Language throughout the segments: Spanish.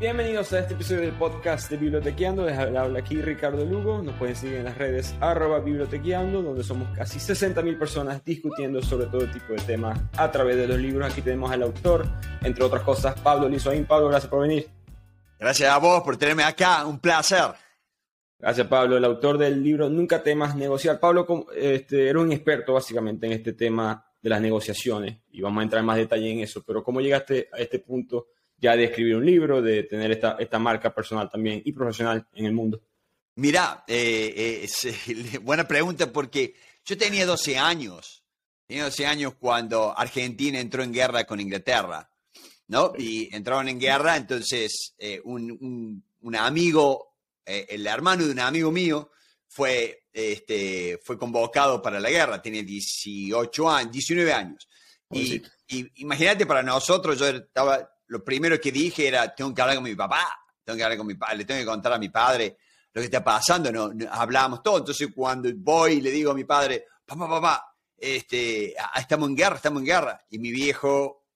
Bienvenidos a este episodio del podcast de Bibliotequeando. Les habla aquí Ricardo Lugo. Nos pueden seguir en las redes arroba bibliotequeando, donde somos casi 60.000 personas discutiendo sobre todo tipo de temas a través de los libros. Aquí tenemos al autor, entre otras cosas, Pablo Lizoaín. Pablo, gracias por venir. Gracias a vos por tenerme acá. Un placer. Gracias, Pablo, el autor del libro Nunca temas negociar. Pablo este, era un experto básicamente en este tema de las negociaciones y vamos a entrar en más detalle en eso, pero ¿cómo llegaste a este punto ya de escribir un libro, de tener esta, esta marca personal también y profesional en el mundo? Mira, eh, eh, buena pregunta porque yo tenía 12 años, tenía 12 años cuando Argentina entró en guerra con Inglaterra, ¿no? Y entraron en guerra, entonces eh, un, un amigo eh, el hermano de un amigo mío fue, este, fue convocado para la guerra, tiene 18 años, 19 años. Y, imagínate, para nosotros, yo estaba, lo primero que dije era, tengo que hablar con mi papá, tengo que hablar con mi padre, le tengo que contar a mi padre lo que está pasando, no, hablábamos todo. Entonces, cuando voy y le digo a mi padre, papá, papá, este, estamos en guerra, estamos en guerra. Y mi viejo,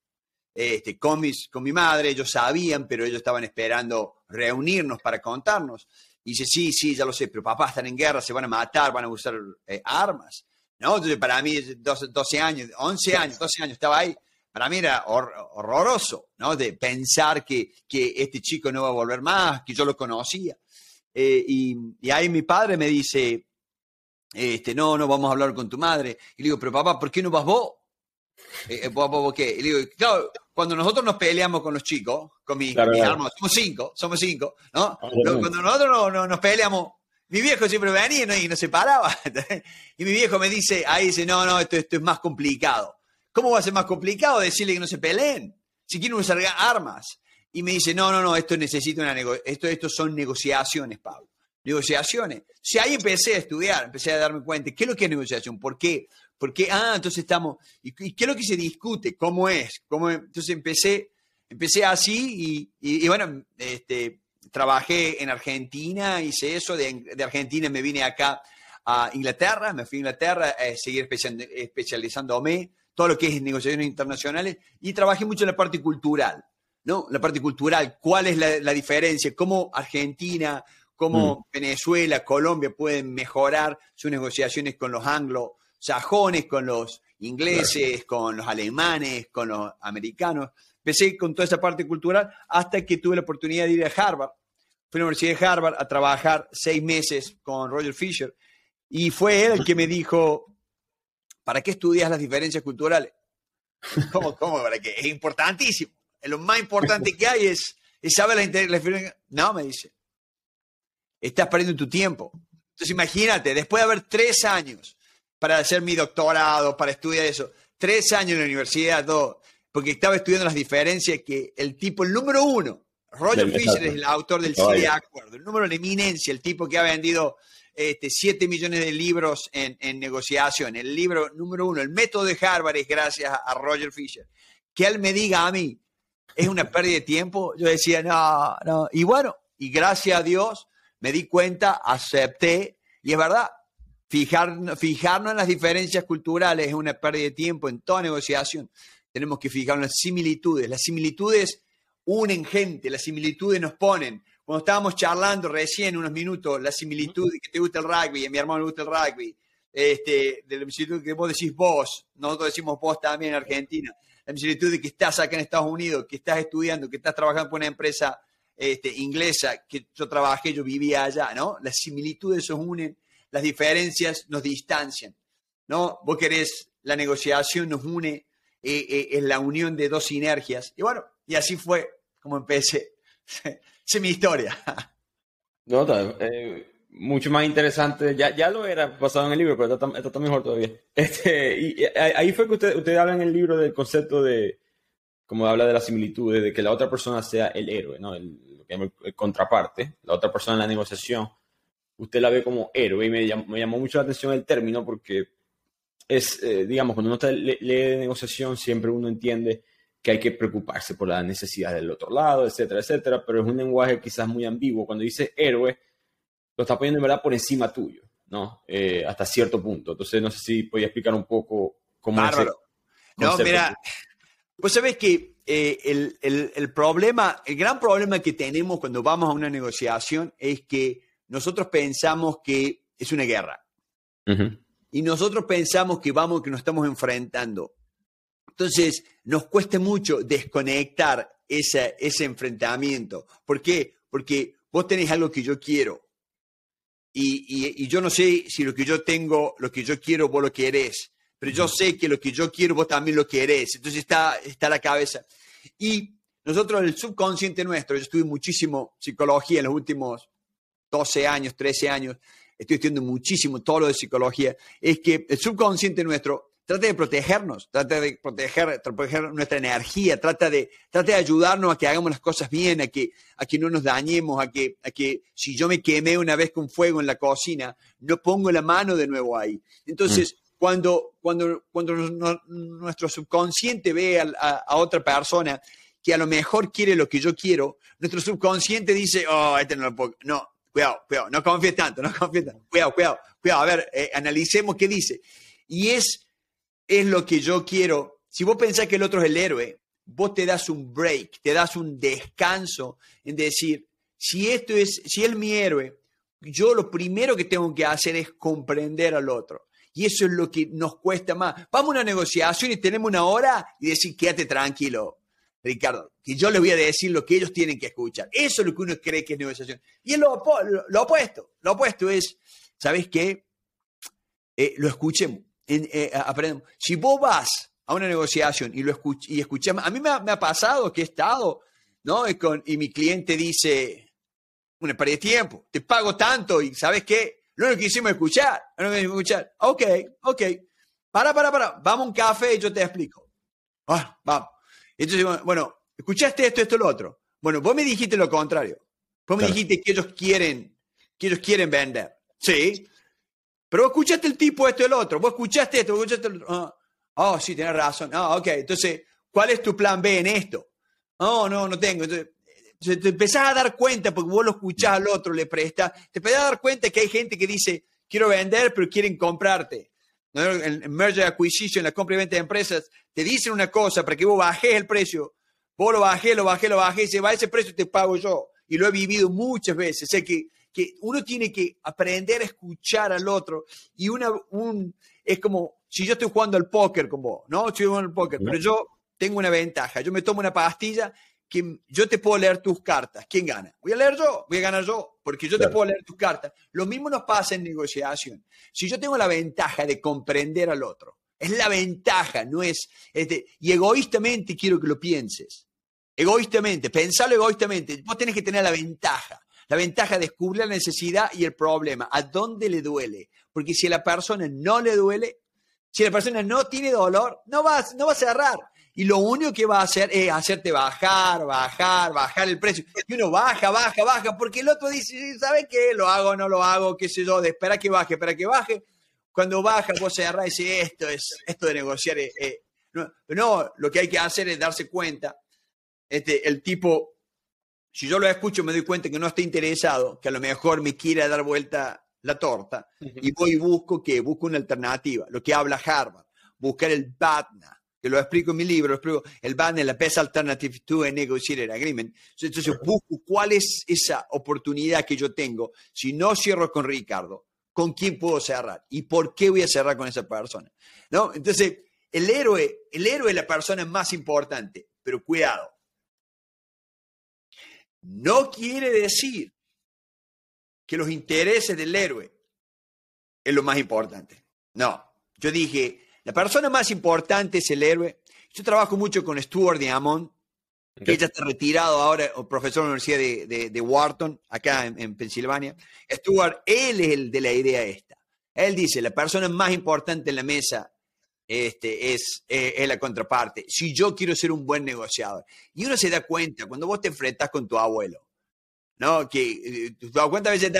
este, con, con mi madre, ellos sabían, pero ellos estaban esperando reunirnos para contarnos. Y dice, sí, sí, ya lo sé, pero papá están en guerra, se van a matar, van a usar eh, armas. ¿No? Entonces, para mí, 12, 12, años, 11 años, 12 años, estaba ahí. Para mí era horroroso, ¿no? De pensar que, que, este chico no va a volver más, que yo lo conocía. Eh, y, y, ahí mi padre me dice, este, no, no vamos a hablar con tu madre. Y le digo, pero papá, ¿por qué no vas vos? Eh, ¿Vos, qué? Y le digo, claro, cuando nosotros nos peleamos con los chicos, con mis, hermanos, somos cinco, somos cinco, ¿no? Ah, cuando nosotros no, nos peleamos, mi viejo siempre venía y no se paraba. y mi viejo me dice, ahí dice, no, no, esto, esto es más complicado. ¿Cómo va a ser más complicado decirle que no se peleen? Si quieren usar armas. Y me dice, no, no, no, esto necesita una esto, esto son negociaciones, Pablo. Negociaciones. Si ahí empecé a estudiar, empecé a darme cuenta, ¿qué es lo que es negociación? ¿Por qué? Porque, ah, entonces estamos, ¿y, qué es lo que se discute? ¿Cómo es? ¿Cómo Entonces empecé, empecé así y, bueno, este, trabajé en Argentina, hice eso, de, Argentina me vine acá a Inglaterra, me fui a Inglaterra a seguir especializándome, todo lo que es negociaciones internacionales, y trabajé mucho en la parte cultural, ¿no? La parte cultural, ¿cuál es la, diferencia? ¿Cómo Argentina, cómo mm. Venezuela, Colombia pueden mejorar sus negociaciones con los anglo sajones, con los ingleses, con los alemanes, con los americanos. Empecé con toda esa parte cultural hasta que tuve la oportunidad de ir a Harvard. Fui a la Universidad de Harvard a trabajar seis meses con Roger Fisher y fue él el que me dijo, ¿para qué estudias las diferencias culturales? ¿Cómo, cómo? ¿Para qué? Es importantísimo. Lo más importante que hay es, saber la, diferencia. No, me dice. Estás perdiendo tu tiempo. Entonces imagínate, después de haber tres años para hacer mi doctorado, para estudiar eso. Tres años en la universidad, dos, porque estaba estudiando las diferencias que el tipo, el número uno, Roger Fisher es el autor del CD Acuerdo, el número de eminencia, el tipo que ha vendido este, 7 millones de libros en, en, negociación. El libro número uno, el método de Harvard es gracias a, Roger Fisher. Que él me diga a mí, es una pérdida de tiempo. Yo decía, no, no. Y bueno, y gracias a Dios me di cuenta, acepté, y es verdad, Fijar, fijarnos en las diferencias culturales es una pérdida de tiempo en toda negociación. Tenemos que fijarnos en las similitudes. Las similitudes unen gente, las similitudes nos ponen. Cuando estábamos charlando recién unos minutos, la similitud de que te gusta el rugby, a mi hermano le gusta el rugby, este, de la similitud que vos decís vos, nosotros decimos vos también en Argentina, la similitud de que estás acá en Estados Unidos, que estás estudiando, que estás trabajando por una empresa este, inglesa, que yo trabajé, yo vivía allá, ¿no? Las similitudes nos unen las diferencias nos distancian, ¿no? Vos querés, la negociación nos une, eh, eh, es la unión de dos sinergias. Y bueno, y así fue como empecé. es mi historia. No, eh, mucho más interesante. Ya, ya lo era pasado en el libro, pero está, está mejor todavía. Este, y, ahí fue que usted, usted habla en el libro del concepto de, como habla de las similitudes, de que la otra persona sea el héroe, ¿no? El, el contraparte, la otra persona en la negociación usted la ve como héroe y me llamó, mucho la atención el término porque es, eh, digamos, cuando uno lee, de negociación siempre uno entiende que hay que preocuparse por las necesidades del otro lado, etcétera, etcétera, pero es un lenguaje quizás muy ambiguo. Cuando dice héroe, lo está poniendo en verdad por encima tuyo, ¿no? Eh, hasta cierto punto. Entonces, no sé si podía explicar un poco cómo es No, mira, Pues sabes que eh, el, el, problema, el gran problema que tenemos cuando vamos a una negociación es que nosotros pensamos que es una guerra. Y nosotros pensamos que vamos, que nos estamos enfrentando. Entonces, nos cuesta mucho desconectar ese, ese enfrentamiento. ¿Por qué? Porque vos tenés algo que yo quiero. Y, y, yo no sé si lo que yo tengo, lo que yo quiero, vos lo querés. Pero yo sé que lo que yo quiero, vos también lo querés. Entonces está, está la cabeza. Y nosotros, el subconsciente nuestro, yo estuve muchísimo psicología en los últimos 12 años, 13 años, estoy estudiando muchísimo todo lo de psicología, es que el subconsciente nuestro trata de protegernos, trata de proteger, proteger nuestra energía, trata de, trata de ayudarnos a que hagamos las cosas bien, a que, a que no nos dañemos, a que, a que si yo me quemé una vez con fuego en la cocina, no pongo la mano de nuevo ahí. Entonces, mm. cuando, cuando, cuando nuestro subconsciente ve a, a, otra persona que a lo mejor quiere lo que yo quiero, nuestro subconsciente dice, oh, este no lo puedo, no, cuidado, cuidado, no confíes tanto, no confíes tanto, cuidado, cuidado, cuidado, a ver, eh, analicemos qué dice. Y es, es lo que yo quiero. Si vos pensás que el otro es el héroe, vos te das un break, te das un descanso en decir, si esto es, si es mi héroe, yo lo primero que tengo que hacer es comprender al otro. Y eso es lo que nos cuesta más. Vamos a una negociación y tenemos una hora y decir, quédate tranquilo, Ricardo, que yo les voy a decir lo que ellos tienen que escuchar. Eso es lo que uno cree que es negociación. Y es lo, opuesto. Lo opuesto es, ¿sabes qué? Eh, lo escuchemos, eh, aprendemos. Si vos vas a una negociación y lo escuch y escuchamos, a mí me ha, pasado que he estado, ¿no? Y, con, y mi cliente dice, una pérdida de tiempo, te pago tanto y ¿sabes qué? Lo único que hicimos es escuchar, lo único que escuchar. Ok, ok, para, para, para, vamos a un café y yo te explico. Ah, vamos. Entonces, bueno, escuchaste esto, esto, lo otro. Bueno, vos me dijiste lo contrario. Vos me dijiste que ellos quieren, que ellos quieren vender. Sí. Pero vos escuchaste el tipo, esto el otro. Vos escuchaste esto, vos escuchaste el otro. Ah, oh, sí, tenés razón. Ah, ok. Entonces, ¿cuál es tu plan B en esto? No, no, no tengo. Entonces, te empezás a dar cuenta, porque vos lo escuchás al otro, le prestas, te empezás a dar cuenta que hay gente que dice, quiero vender, pero quieren comprarte en merger acquisition, la compra y venta de empresas, te dicen una cosa para que vos bajes el precio, vos lo bajé, lo bajé, lo bajé, y se va ese precio te pago yo. Y lo he vivido muchas veces. O que, que uno tiene que aprender a escuchar al otro. Y una, un, es como si yo estoy jugando al póker con vos, ¿no? Estoy jugando al póker, pero yo tengo una ventaja. Yo me tomo una pastilla que yo te puedo leer tus cartas. ¿Quién gana? Voy a leer yo, voy a ganar yo, porque yo te puedo leer tus cartas. Lo mismo nos pasa en negociación. Si yo tengo la ventaja de comprender al otro, es la ventaja, no es... Este, y egoístamente quiero que lo pienses. Egoístamente, pensalo egoístamente. Vos tenés que tener la ventaja. La ventaja de descubrir la necesidad y el problema. ¿A dónde le duele? Porque si a la persona no le duele, si la persona no tiene dolor, no va, no a cerrar y lo único que va a hacer es hacerte bajar, bajar, bajar el precio. Y uno baja, baja, baja, porque el otro dice, ¿sabe qué? Lo hago, no lo hago, qué sé yo, espera que baje, espera que baje. Cuando baja, vos se y dice, esto es, esto de negociar no, no, lo que hay que hacer es darse cuenta, este, el tipo, si yo lo escucho me doy cuenta que no está interesado, que a lo mejor me quiere dar vuelta la torta, y voy y busco que busco una alternativa, lo que habla Harvard, buscar el BATNA, que lo explico en mi libro, lo explico, el BAN es la Best Alternative to a Negotiated Agreement. Entonces busco cuál es esa oportunidad que yo tengo. Si no cierro con Ricardo, ¿con quién puedo cerrar? ¿Y por qué voy a cerrar con esa persona? ¿No? Entonces, el héroe, el héroe es la persona más importante, pero cuidado. No quiere decir que los intereses del héroe es lo más importante. No, yo dije, la persona más importante es el héroe. Yo trabajo mucho con Stuart Diamond, que ella está retirado ahora, profesor de la Universidad de, Wharton, acá en, Pensilvania. Stuart, él es el de la idea esta. Él dice, la persona más importante en la mesa este, es, eh, es, la contraparte. Si yo quiero ser un buen negociador. Y uno se da cuenta cuando vos te enfrentas con tu abuelo. ¿no? Que eh, tu cuenta a veces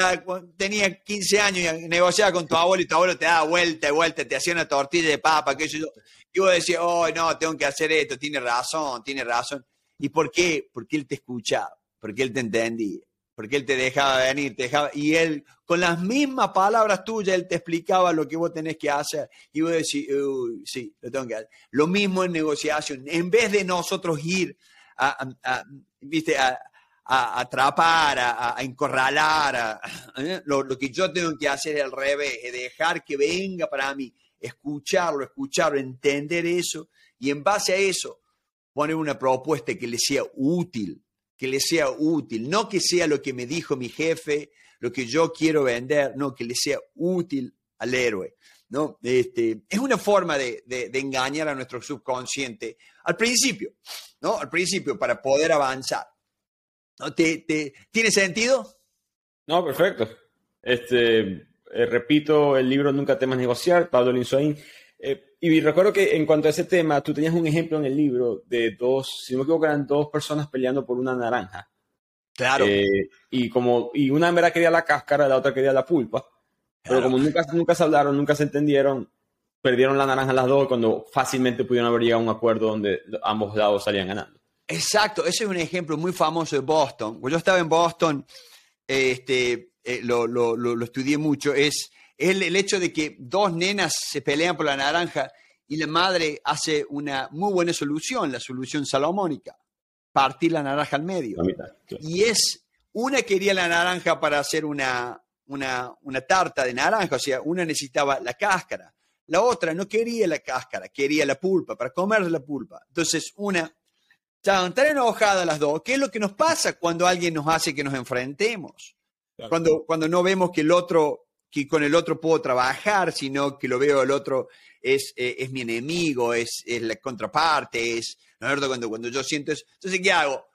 tenía 15 años y negociaba con tu abuelo y tu abuelo te daba vuelta y vuelta, te hacía una tortilla de papa, que yo. Y vos decías, oh, no, tengo que hacer esto, tiene razón, tiene razón. ¿Y por qué? Porque él te escuchaba, porque él te entendía. Porque él te dejaba venir, te dejaba, y él, con las mismas palabras tuyas, él te explicaba lo que vos tenés que hacer, y vos decís, uy, sí, lo tengo que hacer. Lo mismo en negociación, en vez de nosotros ir a, ¿viste? a, atrapar, a, a encorralar, ¿eh? lo, lo, que yo tengo que hacer es al revés, es dejar que venga para mí, escucharlo, escucharlo, entender eso, y en base a eso, poner una propuesta que le sea útil que le sea útil, no que sea lo que me dijo mi jefe, lo que yo quiero vender, no, que le sea útil al héroe. ¿no? Este, es una forma de, de, engañar a nuestro subconsciente al principio, ¿no? Al principio, para poder avanzar. ¿No? ¿Te, te, tiene sentido? No, perfecto. Este, eh, repito, el libro Nunca temas negociar, Pablo Linsoín. Eh, y recuerdo que en cuanto a ese tema, tú tenías un ejemplo en el libro de dos, si no me equivoco, eran dos personas peleando por una naranja. Claro. Eh, y como, y una verdad quería la cáscara, la otra quería la pulpa. Pero como nunca, nunca se hablaron, nunca se entendieron, perdieron la naranja las dos cuando fácilmente pudieron haber llegado a un acuerdo donde ambos lados salían ganando. Exacto, ese es un ejemplo muy famoso de Boston. Yo estaba en Boston, este, eh, lo, lo, lo, lo, estudié mucho, es el, el hecho de que dos nenas se pelean por la naranja y la madre hace una muy buena solución, la solución salomónica, partir la naranja al medio. Mitad, claro. Y es, una quería la naranja para hacer una, una, una, tarta de naranja, o sea, una necesitaba la cáscara, la otra no quería la cáscara, quería la pulpa, para comer la pulpa. Entonces, una, estaban tan enojadas las dos, ¿qué es lo que nos pasa cuando alguien nos hace que nos enfrentemos? Claro. Cuando, cuando no vemos que el otro que con el otro puedo trabajar, sino que lo veo el otro es, eh, es mi enemigo, es, es, la contraparte, es, ¿no es cierto? Cuando, cuando yo siento eso. Entonces, ¿qué hago?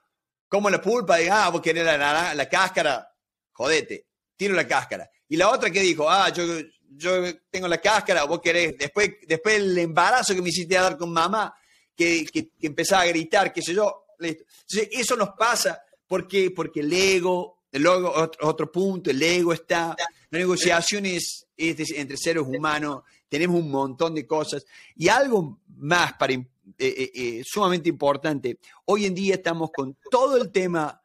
Como la pulpa, digo, ah, vos querés la, la, cáscara, jodete, tiro la cáscara. Y la otra que dijo, ah, yo, yo tengo la cáscara, vos querés, después, después el embarazo que me hiciste dar con mamá, que, que, empezaba a gritar, qué sé yo, listo. Entonces, eso nos pasa porque, porque el ego, el otro, otro punto, el ego está, la negociación es, es entre seres humanos, tenemos un montón de cosas. Y algo más para, eh, eh, eh, sumamente importante, hoy en día estamos con todo el tema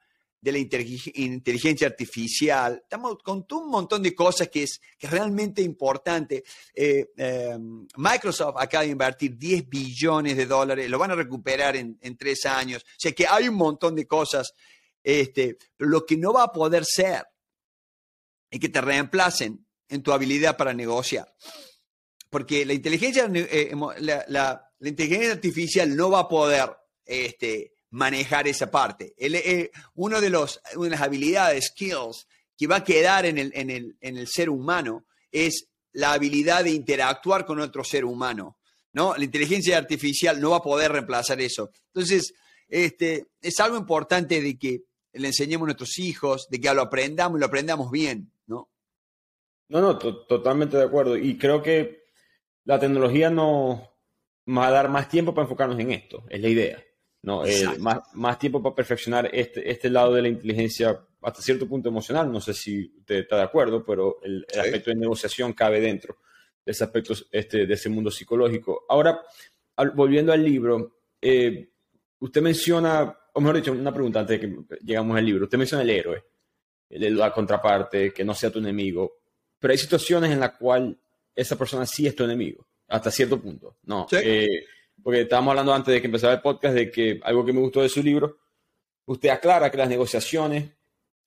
de la inteligencia artificial, estamos con un montón de cosas que es, que es realmente importante. Eh, eh, Microsoft acaba de invertir 10 billones de dólares, lo van a recuperar en, en tres años, o sea que hay un montón de cosas, este, lo que no va a poder ser es que te reemplacen en tu habilidad para negociar. Porque la inteligencia, eh, la, la, la, inteligencia artificial no va a poder este, manejar esa parte. El, eh, uno de, los, una de las habilidades, skills, que va a quedar en el, en, el, en el ser humano es la habilidad de interactuar con otro ser humano. ¿no? La inteligencia artificial no va a poder reemplazar eso. Entonces, este, es algo importante de que le enseñemos a nuestros hijos, de que lo aprendamos y lo aprendamos bien, ¿no? No, no, to totalmente de acuerdo. Y creo que la tecnología nos va a dar más tiempo para enfocarnos en esto, es la idea. ¿no? Eh, más, más, tiempo para perfeccionar este, este lado de la inteligencia hasta cierto punto emocional. No sé si usted está de acuerdo, pero el, el aspecto de negociación cabe dentro de ese aspecto, este, de ese mundo psicológico. Ahora, al, volviendo al libro, eh, usted menciona, o mejor dicho, una pregunta antes de que llegamos al libro. Usted menciona el héroe, la contraparte, que no sea tu enemigo, pero hay situaciones en las cuales esa persona sí es tu enemigo, hasta cierto punto. No. Sí. Eh, porque estábamos hablando antes de que empezara el podcast de que algo que me gustó de su libro, usted aclara que las negociaciones,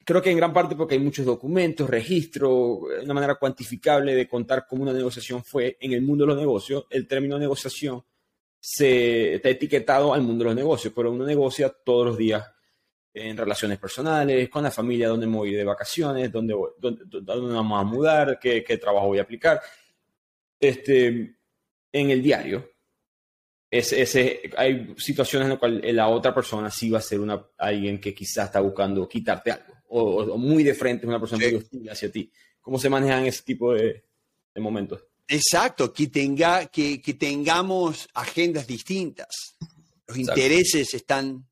creo que en gran parte porque hay muchos documentos, registros, una manera cuantificable de contar cómo una negociación fue en el mundo de los negocios, el término negociación se está etiquetado al mundo de los negocios, pero uno negocia todos los días en relaciones personales, con la familia, dónde me voy de vacaciones, dónde, voy, dónde, dónde vamos a mudar, qué, qué trabajo voy a aplicar. Este, en el diario, es, ese, hay situaciones en las cuales la otra persona sí va a ser una, alguien que quizás está buscando quitarte algo, o, o muy de frente, una persona sí. muy hostil hacia ti. ¿Cómo se manejan ese tipo de, de momentos? Exacto, que, tenga, que, que, tengamos agendas distintas. Los Exacto. intereses están,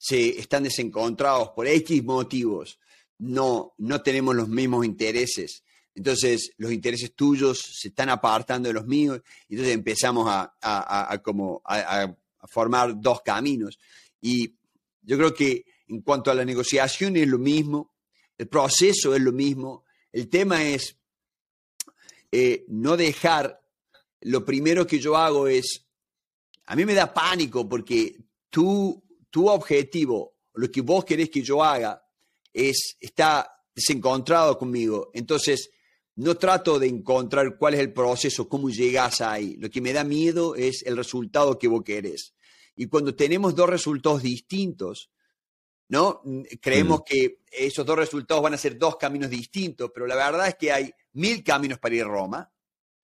se, están desencontrados por X motivos. No, no tenemos los mismos intereses. Entonces, los intereses tuyos se están apartando de los míos, y entonces empezamos a, a, como a, formar dos caminos. Y yo creo que en cuanto a la negociación es lo mismo. el proceso es lo mismo. El tema es eh, no dejar, lo primero que yo hago es, a mí me da pánico porque tu, tu objetivo, lo que vos querés que yo haga, es, está desencontrado conmigo. Entonces, no trato de encontrar cuál es el proceso, cómo llegas ahí. Lo que me da miedo es el resultado que vos querés. Y cuando tenemos dos resultados distintos, ¿no? Creemos mm. que esos dos resultados van a ser dos caminos distintos, pero la verdad es que hay mil caminos para ir a Roma,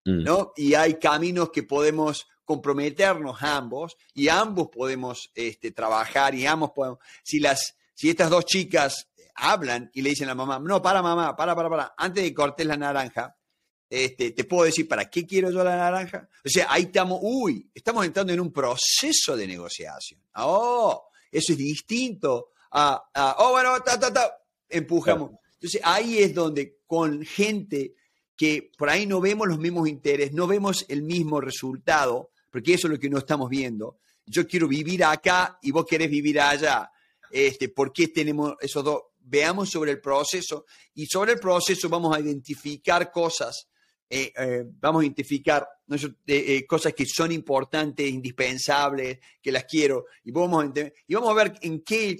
mm. ¿no? Y hay caminos que podemos comprometernos ambos y ambos podemos este, trabajar y ambos podemos, si las, si estas dos chicas hablan y le dicen a la mamá, no, para mamá, para, para, para, antes de cortes la naranja, este, te puedo decir, ¿para qué quiero yo la naranja? O sea, ahí estamos, uy, estamos entrando en un proceso de negociación. Oh, eso es distinto a, oh, bueno, ta, ta, ta, empujamos. Entonces, ahí es donde con gente que por ahí no vemos los mismos intereses, no vemos el mismo resultado, porque eso es lo que no estamos viendo. Yo quiero vivir acá y vos querés vivir allá. Este, ¿Por qué tenemos esos dos? veamos sobre el proceso y sobre el proceso vamos a identificar cosas, eh, eh, vamos a identificar eh, cosas que son importantes, indispensables, que las quiero y vamos, a, y vamos a ver en qué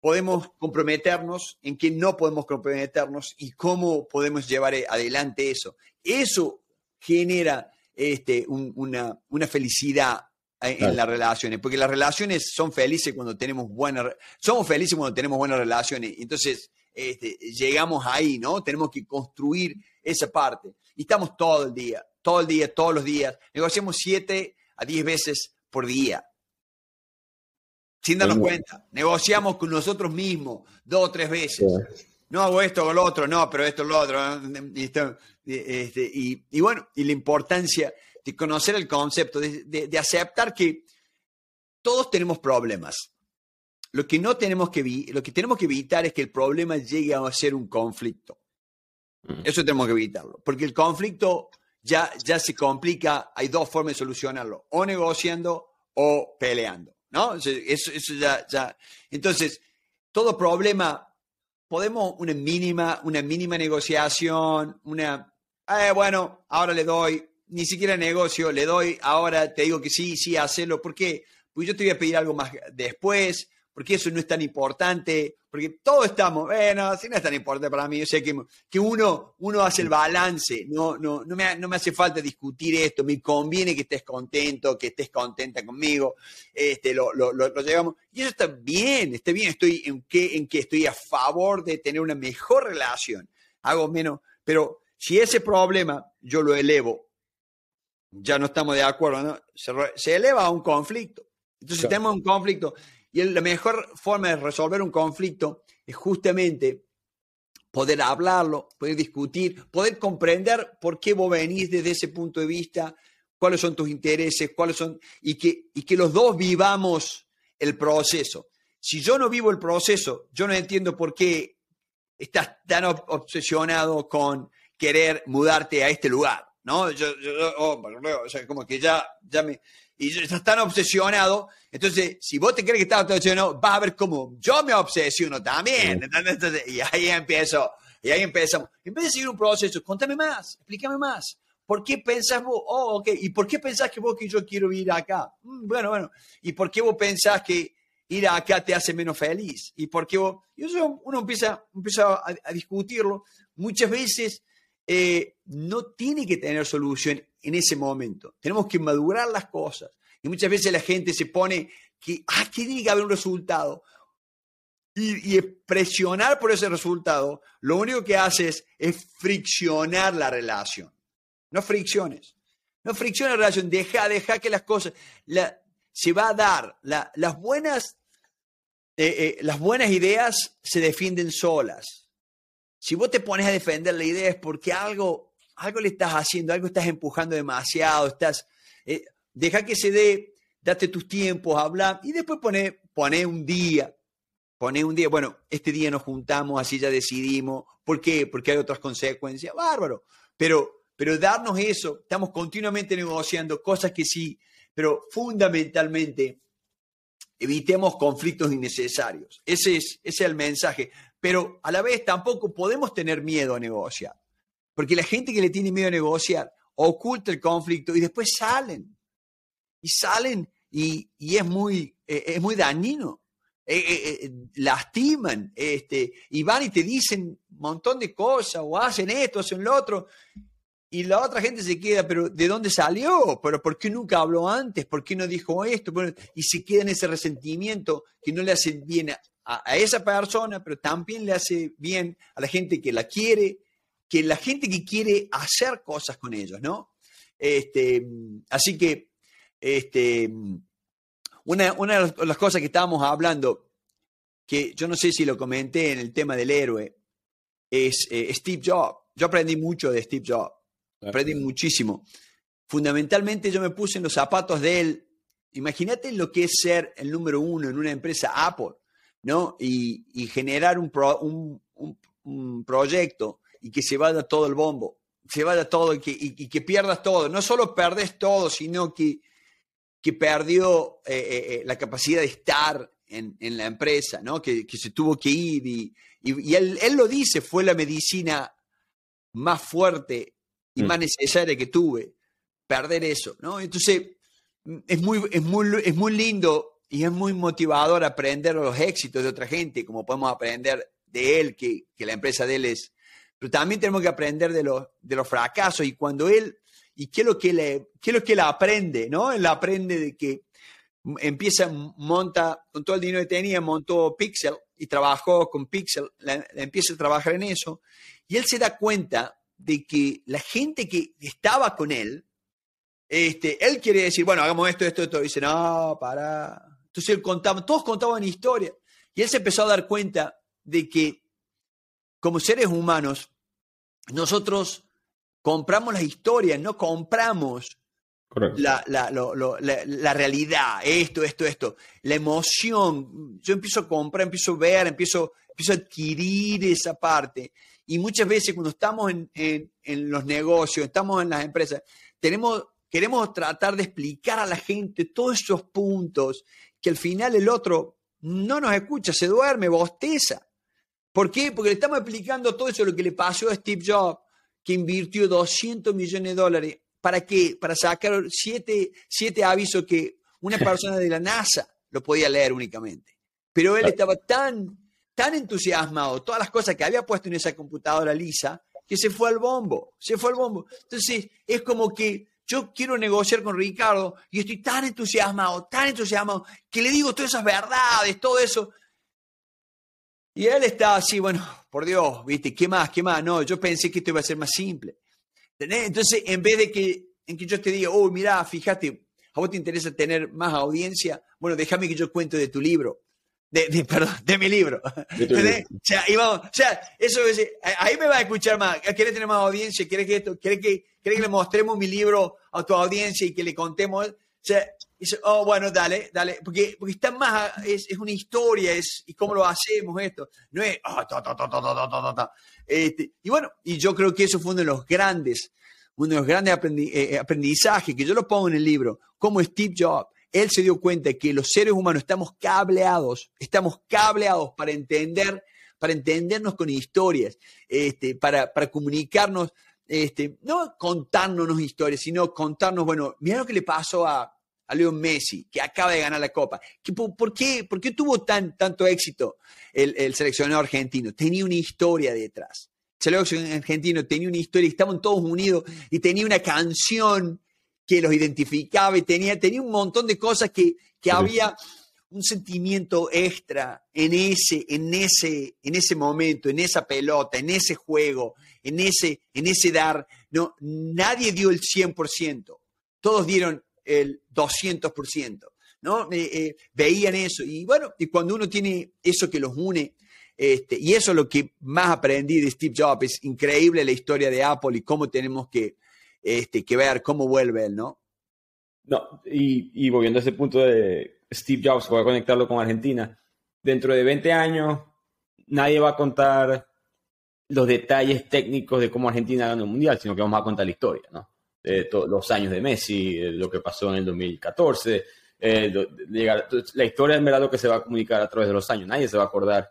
podemos comprometernos, en qué no podemos comprometernos y cómo podemos llevar adelante eso. Eso genera este, una, una felicidad en las relaciones, porque las relaciones son felices cuando tenemos buenas, somos felices cuando tenemos buenas relaciones, entonces este, llegamos ahí, ¿no? Tenemos que construir esa parte. Y estamos todo el día, todo el día, todos los días, negociamos siete a diez veces por día. Sin darnos cuenta, negociamos con nosotros mismos dos o tres veces. No hago esto o lo otro, no, pero esto o lo otro. Y, este, y bueno, y la importancia de conocer el concepto, de, aceptar que todos tenemos problemas. Lo que no tenemos que, lo que tenemos que evitar es que el problema llegue a ser un conflicto. Mm. Eso tenemos que evitarlo, porque el conflicto ya, ya se complica, hay dos formas de solucionarlo, o negociando o peleando, ¿no? Eso, eso ya, ya. Entonces, todo problema, podemos una mínima, una mínima negociación, una, eh, bueno, ahora le doy ni siquiera negocio, le doy ahora, te digo que sí, sí, hacelo. ¿Por qué? Porque yo te voy a pedir algo más después, porque eso no es tan importante, porque todos estamos, bueno, así no es tan importante para mí. Yo sé que, que uno, uno hace el balance, no, no, no, me, no me hace falta discutir esto, me conviene que estés contento, que estés contenta conmigo, este, lo, lo, lo, llevamos. Y eso está bien, está bien, estoy en que, en que estoy a favor de tener una mejor relación, hago menos, pero si ese problema yo lo elevo ya no estamos de acuerdo, ¿no? se, eleva a un conflicto. Entonces, si tenemos un conflicto, y la mejor forma de resolver un conflicto es justamente poder hablarlo, poder discutir, poder comprender por qué vos venís desde ese punto de vista, cuáles son tus intereses, cuáles son, y que, y que los dos vivamos el proceso. Si yo no vivo el proceso, yo no entiendo por qué estás tan obsesionado con querer mudarte a este lugar. ¿No? Yo, yo oh, o sea, como que ya, ya me... Y yo, estás tan obsesionado, entonces, si vos te crees que estás obsesionado, vas a ver cómo yo me obsesiono también, y ahí empiezo, y ahí empezamos. En vez de seguir un proceso, contame más, explícame más. ¿Por qué pensás vos? Oh, ok. ¿Y por qué pensás que vos que yo quiero ir acá? Mm, bueno, bueno. ¿Y por qué vos pensás que ir acá te hace menos feliz? ¿Y por qué vos? Y eso uno empieza, empieza a discutirlo. Muchas veces eh, no tiene que tener solución en ese momento. Tenemos que madurar las cosas. Y muchas veces la gente se pone que, ah, que tiene que haber un resultado. Y, presionar por ese resultado, lo único que hace es, friccionar la relación. No fricciones. No fricciones la relación. Deja, deja que las cosas. se va a dar. las, buenas, eh, eh, las buenas ideas se defienden solas si vos te pones a defender la idea es porque algo, algo le estás haciendo, algo estás empujando demasiado, estás, eh, deja que se dé, date tus tiempos, habla y después pone, pone un día, pone un día, bueno, este día nos juntamos, así ya decidimos, ¿por qué? Porque hay otras consecuencias, bárbaro, pero, pero darnos eso, estamos continuamente negociando cosas que sí, pero fundamentalmente evitemos conflictos innecesarios. Ese es, ese es el mensaje pero a la vez tampoco podemos tener miedo a negociar. Porque la gente que le tiene miedo a negociar oculta el conflicto y después salen. Y salen y, es, muy, eh, es muy dañino. Eh, eh, lastiman este, y van y te dicen un montón de cosas o hacen esto, hacen lo otro. Y la otra gente se queda, pero ¿de dónde salió? ¿Pero por qué nunca habló antes? ¿Por qué no dijo esto? y se queda en ese resentimiento que no le hace bien a, a, esa persona, pero también le hace bien a la gente que la quiere, que la gente que quiere hacer cosas con ellos, ¿no? Este, así que, este, una, de las cosas que estábamos hablando, que yo no sé si lo comenté en el tema del héroe, es eh, Steve Jobs. Yo aprendí mucho de Steve Jobs, aprendí muchísimo. Fundamentalmente yo me puse en los zapatos de él. Imagínate lo que es ser el número uno en una empresa Apple, ¿no? Y, generar un, un, proyecto y que se vaya todo el bombo, se vaya todo y que, y que pierdas todo. No solo perdes todo, sino que que perdió eh, eh, eh, la capacidad de estar en, la empresa, ¿no? que, se tuvo que ir y, él, lo dice, fue la medicina más fuerte y mm. más necesaria que tuve, perder eso. ¿no? Entonces, es muy, es, muy, es muy lindo y es muy motivador aprender los éxitos de otra gente, como podemos aprender de él, que, que la empresa de él es. Pero también tenemos que aprender de los, de los fracasos y cuando él y qué es lo que, le, qué es lo que él aprende, ¿no? Él aprende de que empieza, monta, con todo el dinero que tenía, montó Pixel y trabajó con Pixel, empieza a trabajar en eso, y él se da cuenta de que la gente que estaba con él, este, él quiere decir, bueno, hagamos esto, esto, esto, y dice, no, para. Entonces él contaba, todos contaban historias, y él se empezó a dar cuenta de que como seres humanos, nosotros compramos las historias, no compramos la, la, realidad, esto, esto, esto, la emoción. Yo empiezo a comprar, empiezo a ver, empiezo, empiezo a adquirir esa parte. Y muchas veces cuando estamos en, en, los negocios, estamos en las empresas, tenemos, queremos tratar de explicar a la gente todos esos puntos que al final el otro no nos escucha, se duerme, bosteza. ¿Por qué? Porque le estamos explicando todo eso lo que le pasó a Steve Jobs, que invirtió 200 millones de dólares. ¿Para qué? Para sacar siete, siete avisos que una persona de la NASA lo podía leer únicamente. Pero él estaba tan, tan entusiasmado, todas las cosas que había puesto en esa computadora lisa, que se fue al bombo, se fue al bombo. Entonces, es como que yo quiero negociar con Ricardo y estoy tan entusiasmado, tan entusiasmado, que le digo todas esas verdades, todo eso, y él está así, bueno, por Dios, ¿viste? ¿Qué más? ¿Qué más? No, yo pensé que esto iba a ser más simple. Entonces, en vez de que, en que yo te diga, oh, mira, fíjate, a vos te interesa tener más audiencia, bueno, déjame que yo cuente de tu libro. De, de, perdón, de mi libro. o, sea, o sea, eso es, ahí me va a escuchar más. ¿Quieres tener más audiencia? ¿Quieres que esto? ¿Quieres que, ¿quieres que le mostremos mi libro a tu audiencia y que le contemos? O sea, dice, oh, bueno, dale, dale, porque, porque está más, es, es, una historia, es, y cómo lo hacemos esto, no es, oh, ta, ta, ta, este, y bueno, y yo creo que eso fue uno de los grandes, uno de los grandes eh, aprendizajes que yo lo pongo en el libro, como Steve Jobs, él se dio cuenta que los seres humanos estamos cableados, estamos cableados para entender, para entendernos con historias, este, para, comunicarnos, este, no contarnos historias, sino contarnos, bueno, mira lo que le pasó a, a Leo Messi, que acaba de ganar la Copa. por, qué, ¿Por qué tuvo tan, tanto éxito el, el seleccionado argentino? Tenía una historia detrás. El seleccionado argentino tenía una historia, estaban todos unidos y tenía una canción que los identificaba y tenía, tenía un montón de cosas que, que había un sentimiento extra en ese, en, ese, en ese momento, en esa pelota, en ese juego, en ese, en ese dar. No, nadie dio el 100%. Todos dieron el 200%, ¿no? Eh, veían eso. Y bueno, y cuando uno tiene eso que los une, este, y eso es lo que más aprendí de Steve Jobs, es increíble la historia de Apple y cómo tenemos que, este, que ver cómo vuelve él, ¿no? No, y, y volviendo a ese punto de Steve Jobs, voy a conectarlo con Argentina. Dentro de 20 años, nadie va a contar los detalles técnicos de cómo Argentina ganó el mundial, sino que vamos a contar la historia, ¿no? eh, los años de Messi, eh, lo que pasó en el 2014. Eh, la historia es verdad lo que se va a comunicar a través de los años. Nadie se va a acordar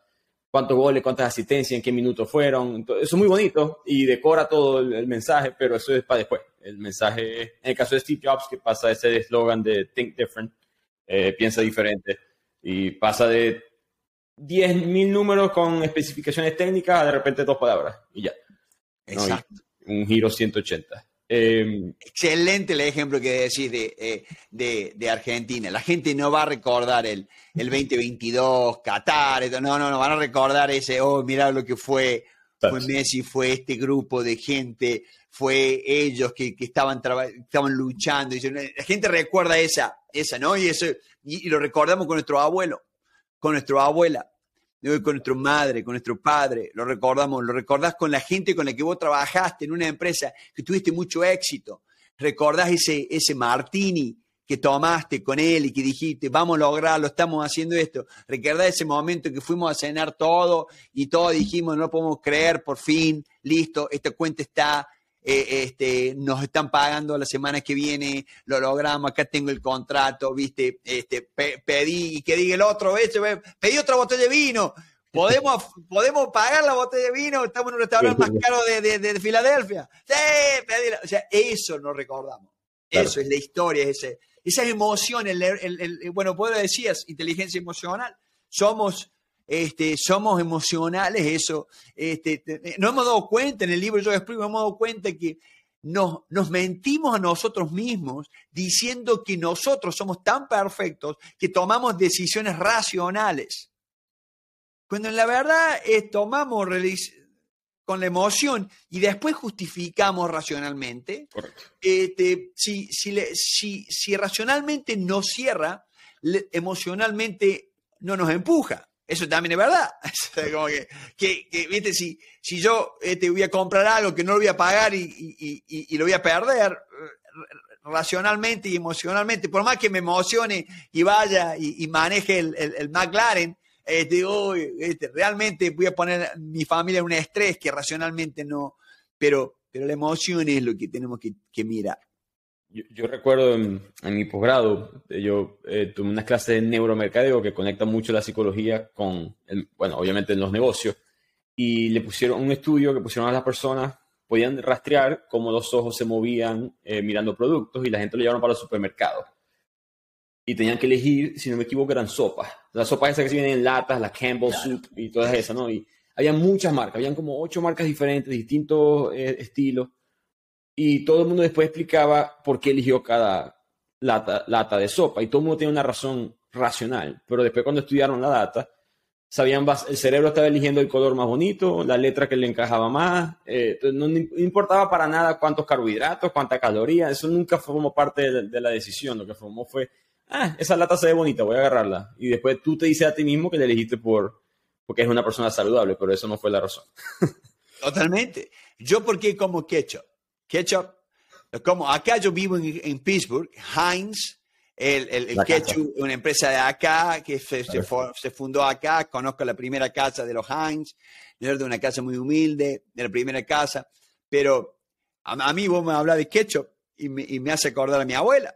cuántos goles, cuántas asistencias, en qué minutos fueron. eso es muy bonito y decora todo el, mensaje, pero eso es para después. El mensaje, en el caso de Steve Jobs, que pasa ese eslogan de Think Different, eh, piensa diferente, y pasa de 10.000 números con especificaciones técnicas a de repente dos palabras y ya. Exacto. un giro 180. Em, Excelente el ejemplo que decís eh, de, de, Argentina. La gente no va a recordar el, el 2022, Qatar, no, no, no, van a recordar ese, oh, mira lo que fue, fue Messi, fue este grupo de gente, fue ellos que, que estaban, estaban luchando. la gente recuerda esa, esa, ¿no? Y, eso, y lo recordamos con nuestro abuelo, con nuestra abuela con nuestra madre, con nuestro padre, lo recordamos, lo recordás con la gente con la que vos trabajaste en una empresa que tuviste mucho éxito, recordás ese, ese martini que tomaste con él y que dijiste, vamos a lograrlo, estamos haciendo esto. Recordás ese momento que fuimos a cenar todo y todos dijimos, no podemos creer, por fin, listo, esta cuenta está, eh, este, nos están pagando la semana que viene, lo logramos, acá tengo el contrato, viste, este, pedí, y que diga el otro, pedí otra botella de vino, ¿Podemos, ¿Podemos pagar la botella de vino? Estamos en un restaurante más caro de, de, de Filadelfia. Sí, O sea, eso nos recordamos. Eso es la historia, ese, esas emociones. bueno, puedo decías, inteligencia emocional. Somos este, somos emocionales, eso. Este, nos hemos dado cuenta, en el libro yo explico, hemos dado cuenta que nos, nos mentimos a nosotros mismos diciendo que nosotros somos tan perfectos que tomamos decisiones racionales. Cuando en la verdad es, tomamos con la emoción y después justificamos racionalmente. Este, si, si, si, si, racionalmente nos cierra, emocionalmente no nos empuja. Eso también es verdad. Como que, que, viste, si, si yo te este, voy a comprar algo que no lo voy a pagar y, y, y, lo voy a perder racionalmente y emocionalmente, por más que me emocione y vaya y, maneje el, el, McLaren, este, este, realmente voy a poner mi familia en un estrés que racionalmente no, pero, pero la emoción es lo que tenemos que, que mirar. Yo, recuerdo en, mi posgrado, yo eh, tuve unas clases de neuromercadeo que conecta mucho la psicología con, bueno, obviamente en los negocios, y le pusieron un estudio que pusieron a las personas, podían rastrear cómo los ojos se movían eh, mirando productos y la gente lo llevaron para los supermercados. Y tenían que elegir, si no me equivoco, eran sopas. Las sopas esas que se vienen en latas, la Campbell Soup y todas esas, ¿no? Y había muchas marcas, habían como ocho marcas diferentes, distintos eh, estilos y todo el mundo después explicaba por qué eligió cada lata, lata de sopa y todo el mundo tiene una razón racional, pero después cuando estudiaron la data, sabían, el cerebro estaba eligiendo el color más bonito, la letra que le encajaba más, eh, no, importaba para nada cuántos carbohidratos, cuánta caloría, eso nunca formó parte de, la decisión, lo que formó fue, ah, esa lata se ve bonita, voy a agarrarla, y después tú te dices a ti mismo que le elegiste por, porque es una persona saludable, pero eso no fue la razón. Totalmente. Yo porque como ketchup ketchup. Como acá yo vivo en, Pittsburgh, Heinz, el, el, ketchup, una empresa de acá que se, se, fundó acá, conozco la primera casa de los Heinz, de una casa muy humilde, de la primera casa, pero a, mí vos me hablas de ketchup y me, y me, hace acordar a mi abuela.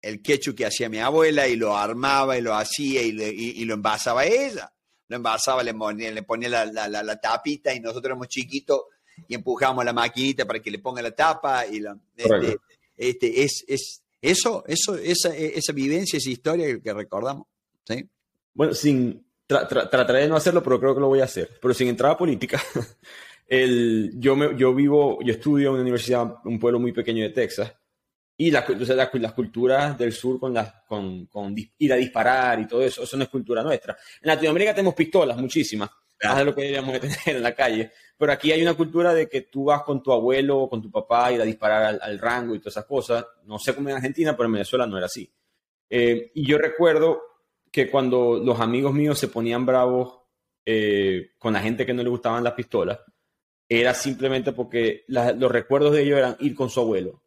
El ketchup que hacía mi abuela y lo armaba y lo hacía y, y, lo envasaba ella. Lo envasaba, le ponía, le ponía la, la, la, tapita y nosotros éramos chiquitos y empujamos la maquinita para que le ponga la tapa y la, este, este, es, es, eso, eso, esa, esa vivencia, esa historia que recordamos. ¿sí? Bueno, sin trataré de no hacerlo, pero creo que lo voy a hacer. Pero sin entrar a política, el, yo, me, yo vivo, yo estudio en una universidad, un pueblo muy pequeño de Texas, y la, las culturas del sur con, las, con, con ir a disparar y todo eso, eso no es cultura nuestra. En Latinoamérica tenemos pistolas, muchísimas, más de lo que deberíamos tener en la calle. Pero aquí hay una cultura de que tú vas con tu abuelo o con tu papá ir a disparar al, rango y todas esas cosas. No sé cómo en Argentina, pero en Venezuela no era así. Eh, y yo recuerdo que cuando los amigos míos se ponían bravos eh, con la gente que no le gustaban las pistolas, era simplemente porque los recuerdos de ellos eran ir con su abuelo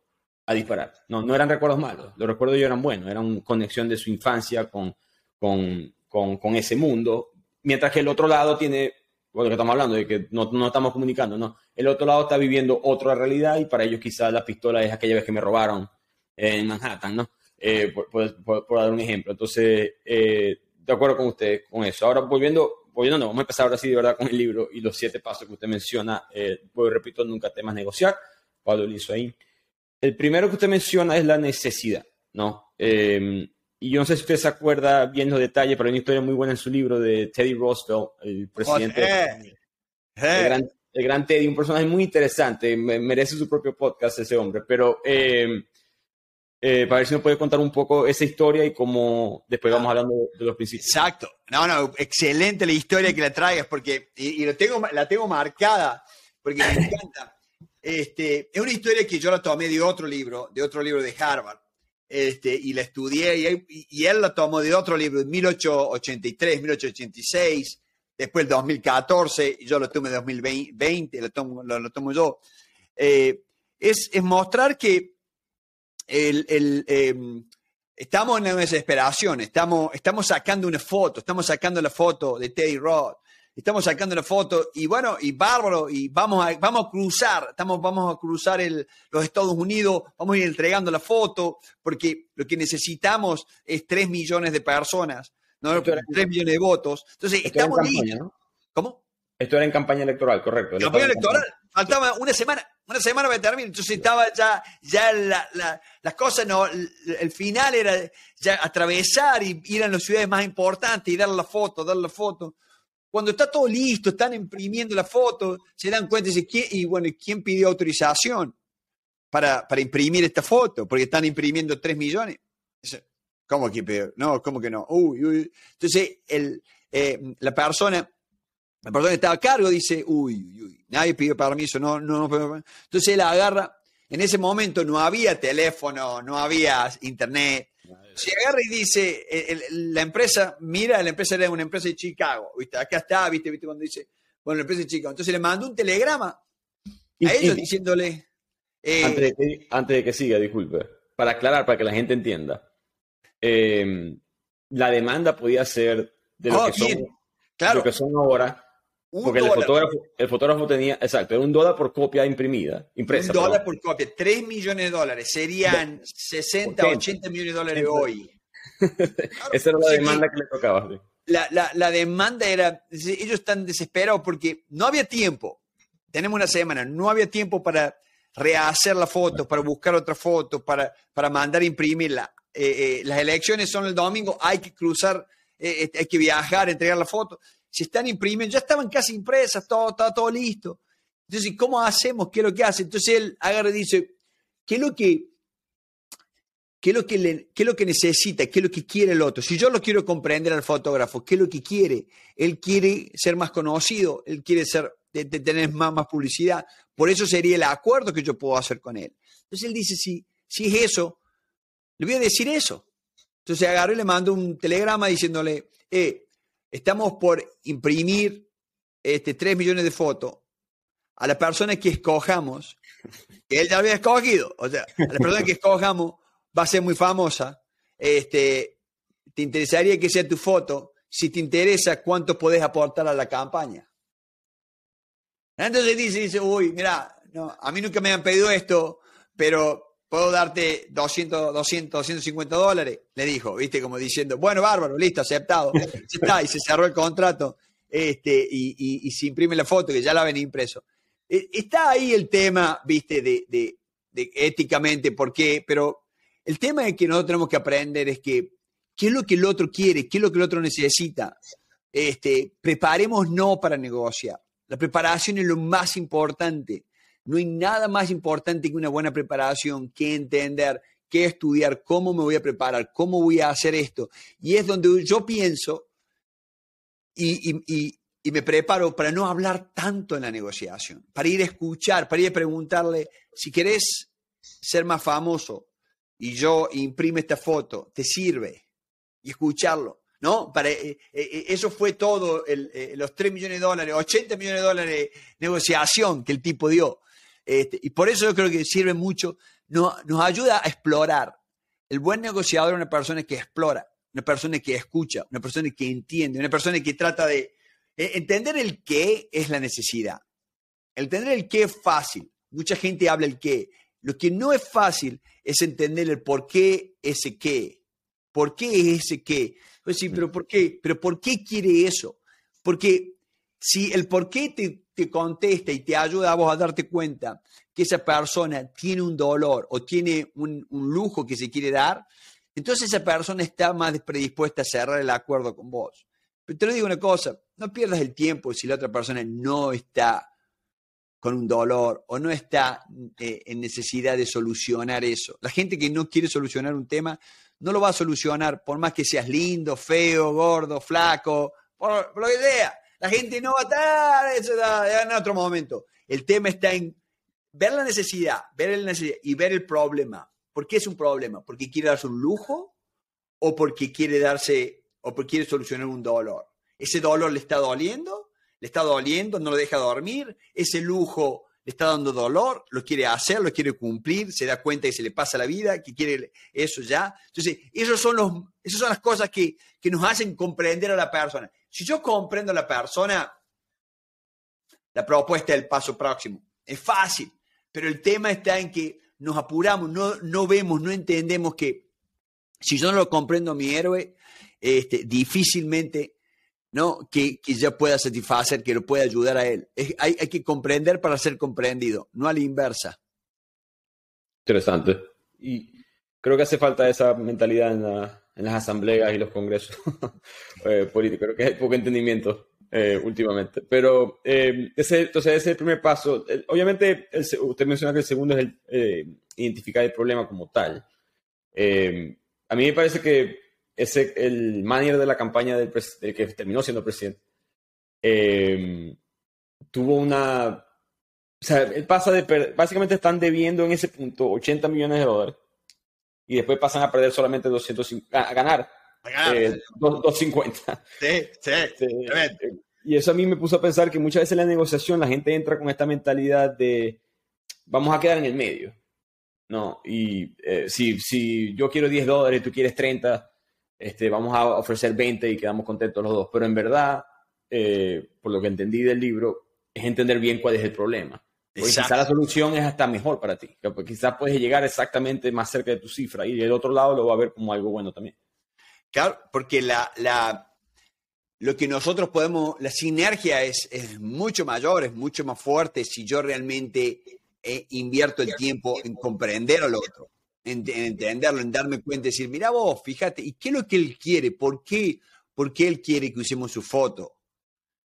a disparar. No, no eran recuerdos malos, los recuerdos de ellos eran buenos, eran conexión de su infancia con, con, con ese mundo, mientras que el otro lado tiene lo que estamos hablando, de que no, no, estamos comunicando, no. El otro lado está viviendo otra realidad y para ellos quizás la pistola es aquella vez que me robaron en Manhattan, ¿no? Eh, por, dar un ejemplo. Entonces, eh, de acuerdo con usted con eso. Ahora, volviendo, pues no, vamos a empezar ahora sí de verdad con el libro y los siete pasos que usted menciona. Eh, pues repito, nunca temas negociar. Pablo ahí. El primero que usted menciona es la necesidad, ¿no? Eh, y yo no sé si usted se acuerda bien los detalles, pero hay una historia muy buena en su libro de Teddy Roosevelt, el presidente. el, gran, el, gran, Teddy, un personaje muy interesante, merece su propio podcast ese hombre, pero eh, eh, para ver si nos puede contar un poco esa historia y cómo después vamos hablando de, los principios. Exacto. No, no, excelente la historia que la traigas, porque, y, lo tengo, la tengo marcada, porque me encanta. Este, es una historia que yo la tomé de otro libro, de otro libro de Harvard este, y la estudié, y, él la tomó de otro libro, de 1883, 1886, después el 2014, y yo lo tomé en 2020, lo tomo, lo, tomo yo. Eh, es, es, mostrar que el, el, em, estamos en una desesperación, estamos, estamos sacando una foto, estamos sacando la foto de Teddy Roth, estamos sacando la foto y bueno, y bárbaro, y vamos a, vamos a cruzar, estamos, vamos a cruzar el, los Estados Unidos, vamos a ir entregando la foto, porque lo que necesitamos es 3 millones de personas, ¿no? 3 millones de votos. Entonces, estamos listos. ¿Cómo? Esto era en campaña electoral, correcto. Campaña electoral. Faltaba una semana, una semana para terminar. Entonces estaba ya, ya la, la, las cosas, no, el, final era ya atravesar y ir a las ciudades más importantes y dar la foto, dar la foto. Cuando está todo listo, están imprimiendo la foto, se dan cuenta y dicen, ¿quién, y bueno, ¿quién pidió autorización para, para imprimir esta foto? Porque están imprimiendo 3 millones. ¿Cómo que peor? No, ¿cómo que no? Uy, uy. Entonces, el, eh, la persona, la persona que estaba a cargo dice, uy, uy, uy, nadie pidió permiso, no, no, no. Entonces él agarra, en ese momento no había teléfono, no había internet, se agarra y dice, la empresa, mira, la empresa era una empresa de Chicago, ¿viste? Acá está, ¿viste? ¿viste? Cuando dice, bueno, la empresa de Chicago. Entonces le mandó un telegrama a ellos diciéndole... Eh, antes, de que, siga, disculpe, para aclarar, para que la gente entienda, em, la demanda podía ser de lo, oh, que, son, claro. lo que son ahora porque el fotógrafo, el fotógrafo, tenía, exacto, era un dólar por copia imprimida, impresa. Un dólar por copia, 3 millones de dólares, serían 60, 80, millones de dólares hoy. Esa era la demanda que, le tocaba. La, la, la, demanda era, ellos están desesperados porque no había tiempo. Tenemos una semana, no había tiempo para rehacer la foto, para buscar otra foto, para, para mandar a imprimirla. Eh, eh, las elecciones son el domingo, hay que cruzar, eh, hay que viajar, entregar la foto se están imprimiendo, ya estaban casi impresas, todo, estaba todo listo. Entonces, ¿cómo hacemos? ¿Qué es lo que hace? Entonces él agarra y dice, ¿qué es lo que, qué es lo que, qué es lo que necesita? ¿Qué es lo que quiere el otro? Si yo lo quiero comprender al fotógrafo, ¿qué es lo que quiere? Él quiere ser más conocido, él quiere ser, tener más, más publicidad. Por eso sería el acuerdo que yo puedo hacer con él. Entonces él dice, si, si es eso, le voy a decir eso. Entonces agarro y le mando un telegrama diciéndole, eh, estamos por imprimir este, 3 millones de fotos a la persona que escojamos, que él ya había escogido, o sea, a la persona que escojamos va a ser muy famosa, este, te interesaría que sea tu foto, si te interesa, ¿cuánto podés aportar a la campaña? Entonces dice, dice, uy, mira, no, a mí nunca me han pedido esto, pero puedo darte 200, 200, 250 dólares, le dijo, viste, como diciendo, bueno, bárbaro, listo, aceptado. está, y se cerró el contrato este, y, se imprime la foto, que ya la ven impreso. E, está ahí el tema, viste, de, de, de, éticamente, por qué, pero el tema es que nosotros tenemos que aprender es que, ¿qué es lo que el otro quiere? ¿Qué es lo que el otro necesita? Este, preparemos no para negociar. La preparación es lo más importante. No hay nada más importante que una buena preparación, que entender, que estudiar cómo me voy a preparar, cómo voy a hacer esto. Y es donde yo pienso y, me preparo para no hablar tanto en la negociación, para ir a escuchar, para ir a preguntarle, si querés ser más famoso y yo imprime esta foto, ¿te sirve? Y escucharlo. ¿no? Para, eh, eh, eh, eso fue todo, los 3 millones de dólares, 80 millones de dólares de negociación que el tipo dio. Este, y por eso yo creo que sirve mucho, nos, ayuda a explorar. El buen negociador es una persona que explora, una persona que escucha, una persona que entiende, una persona que trata de e, entender el qué es la necesidad. Entender el qué es fácil. Mucha gente habla el qué. Lo que no es fácil es entender el por qué ese qué. ¿Por qué es ese qué? Pues sí, pero ¿por qué? ¿Pero por qué quiere eso? Porque si el por qué te, te contesta y te ayuda a vos a darte cuenta que esa persona tiene un dolor o tiene un, lujo que se quiere dar, entonces esa persona está más predispuesta a cerrar el acuerdo con vos. Pero te lo digo una cosa, no pierdas el tiempo si la otra persona no está con un dolor o no está eh, en necesidad de solucionar eso. La gente que no quiere solucionar un tema no lo va a solucionar por más que seas lindo, feo, gordo, flaco, por, lo que sea. La gente no va a estar, eso da, en otro momento. El tema está en ver la necesidad, ver el necesidad y ver el problema. ¿Por qué es un problema? ¿Porque quiere darse un lujo o porque quiere darse o porque quiere solucionar un dolor? ¿Ese dolor le está doliendo? le está doliendo, no lo deja dormir, ese lujo le está dando dolor, lo quiere hacer, lo quiere cumplir, se da cuenta que se le pasa la vida, que quiere eso ya. Entonces, esos son los, esas son las cosas que, que nos hacen comprender a la persona. Si yo comprendo a la persona, la propuesta es el paso próximo. Es fácil, pero el tema está en que nos apuramos, no, no vemos, no entendemos que si yo no lo comprendo a mi héroe, este, difícilmente ¿no? Que, que ya pueda satisfacer, que lo pueda ayudar a él. hay, hay, que comprender para ser comprendido, no a la inversa. Interesante. Y creo que hace falta esa mentalidad en, en las asambleas y los congresos eh, políticos. Creo que hay poco entendimiento eh, últimamente. Pero eh, ese, entonces ese es el primer paso. obviamente, usted menciona que el segundo es el, identificar el problema como tal. a mí me parece que ese, el manager de la campaña del, que terminó siendo presidente, em, tuvo una... O sea, él pasa de... Básicamente están debiendo en ese punto 80 millones de dólares y después pasan a perder solamente 250, a ganar, a ganar. 250. Eh, sí, sí. y eso a mí me puso a pensar que muchas veces en la negociación la gente entra con esta mentalidad de vamos a quedar en el medio. No, y eh, si, si yo quiero 10 dólares y tú quieres 30, este, vamos a ofrecer 20 y quedamos contentos los dos. Pero en verdad, eh, por lo que entendí del libro, es entender bien cuál es el problema. Porque quizás la solución es hasta mejor para ti. Quizás puedes llegar exactamente más cerca de tu cifra y el otro lado lo va a ver como algo bueno también. Claro, porque la, la, lo que nosotros podemos, la sinergia es, es mucho mayor, es mucho más fuerte si yo realmente eh, invierto el tiempo en comprender al otro en, entenderlo, en darme cuenta, y decir, mira vos, fíjate, ¿y qué es lo que él quiere? ¿Por qué, ¿Por qué él quiere que usemos su foto?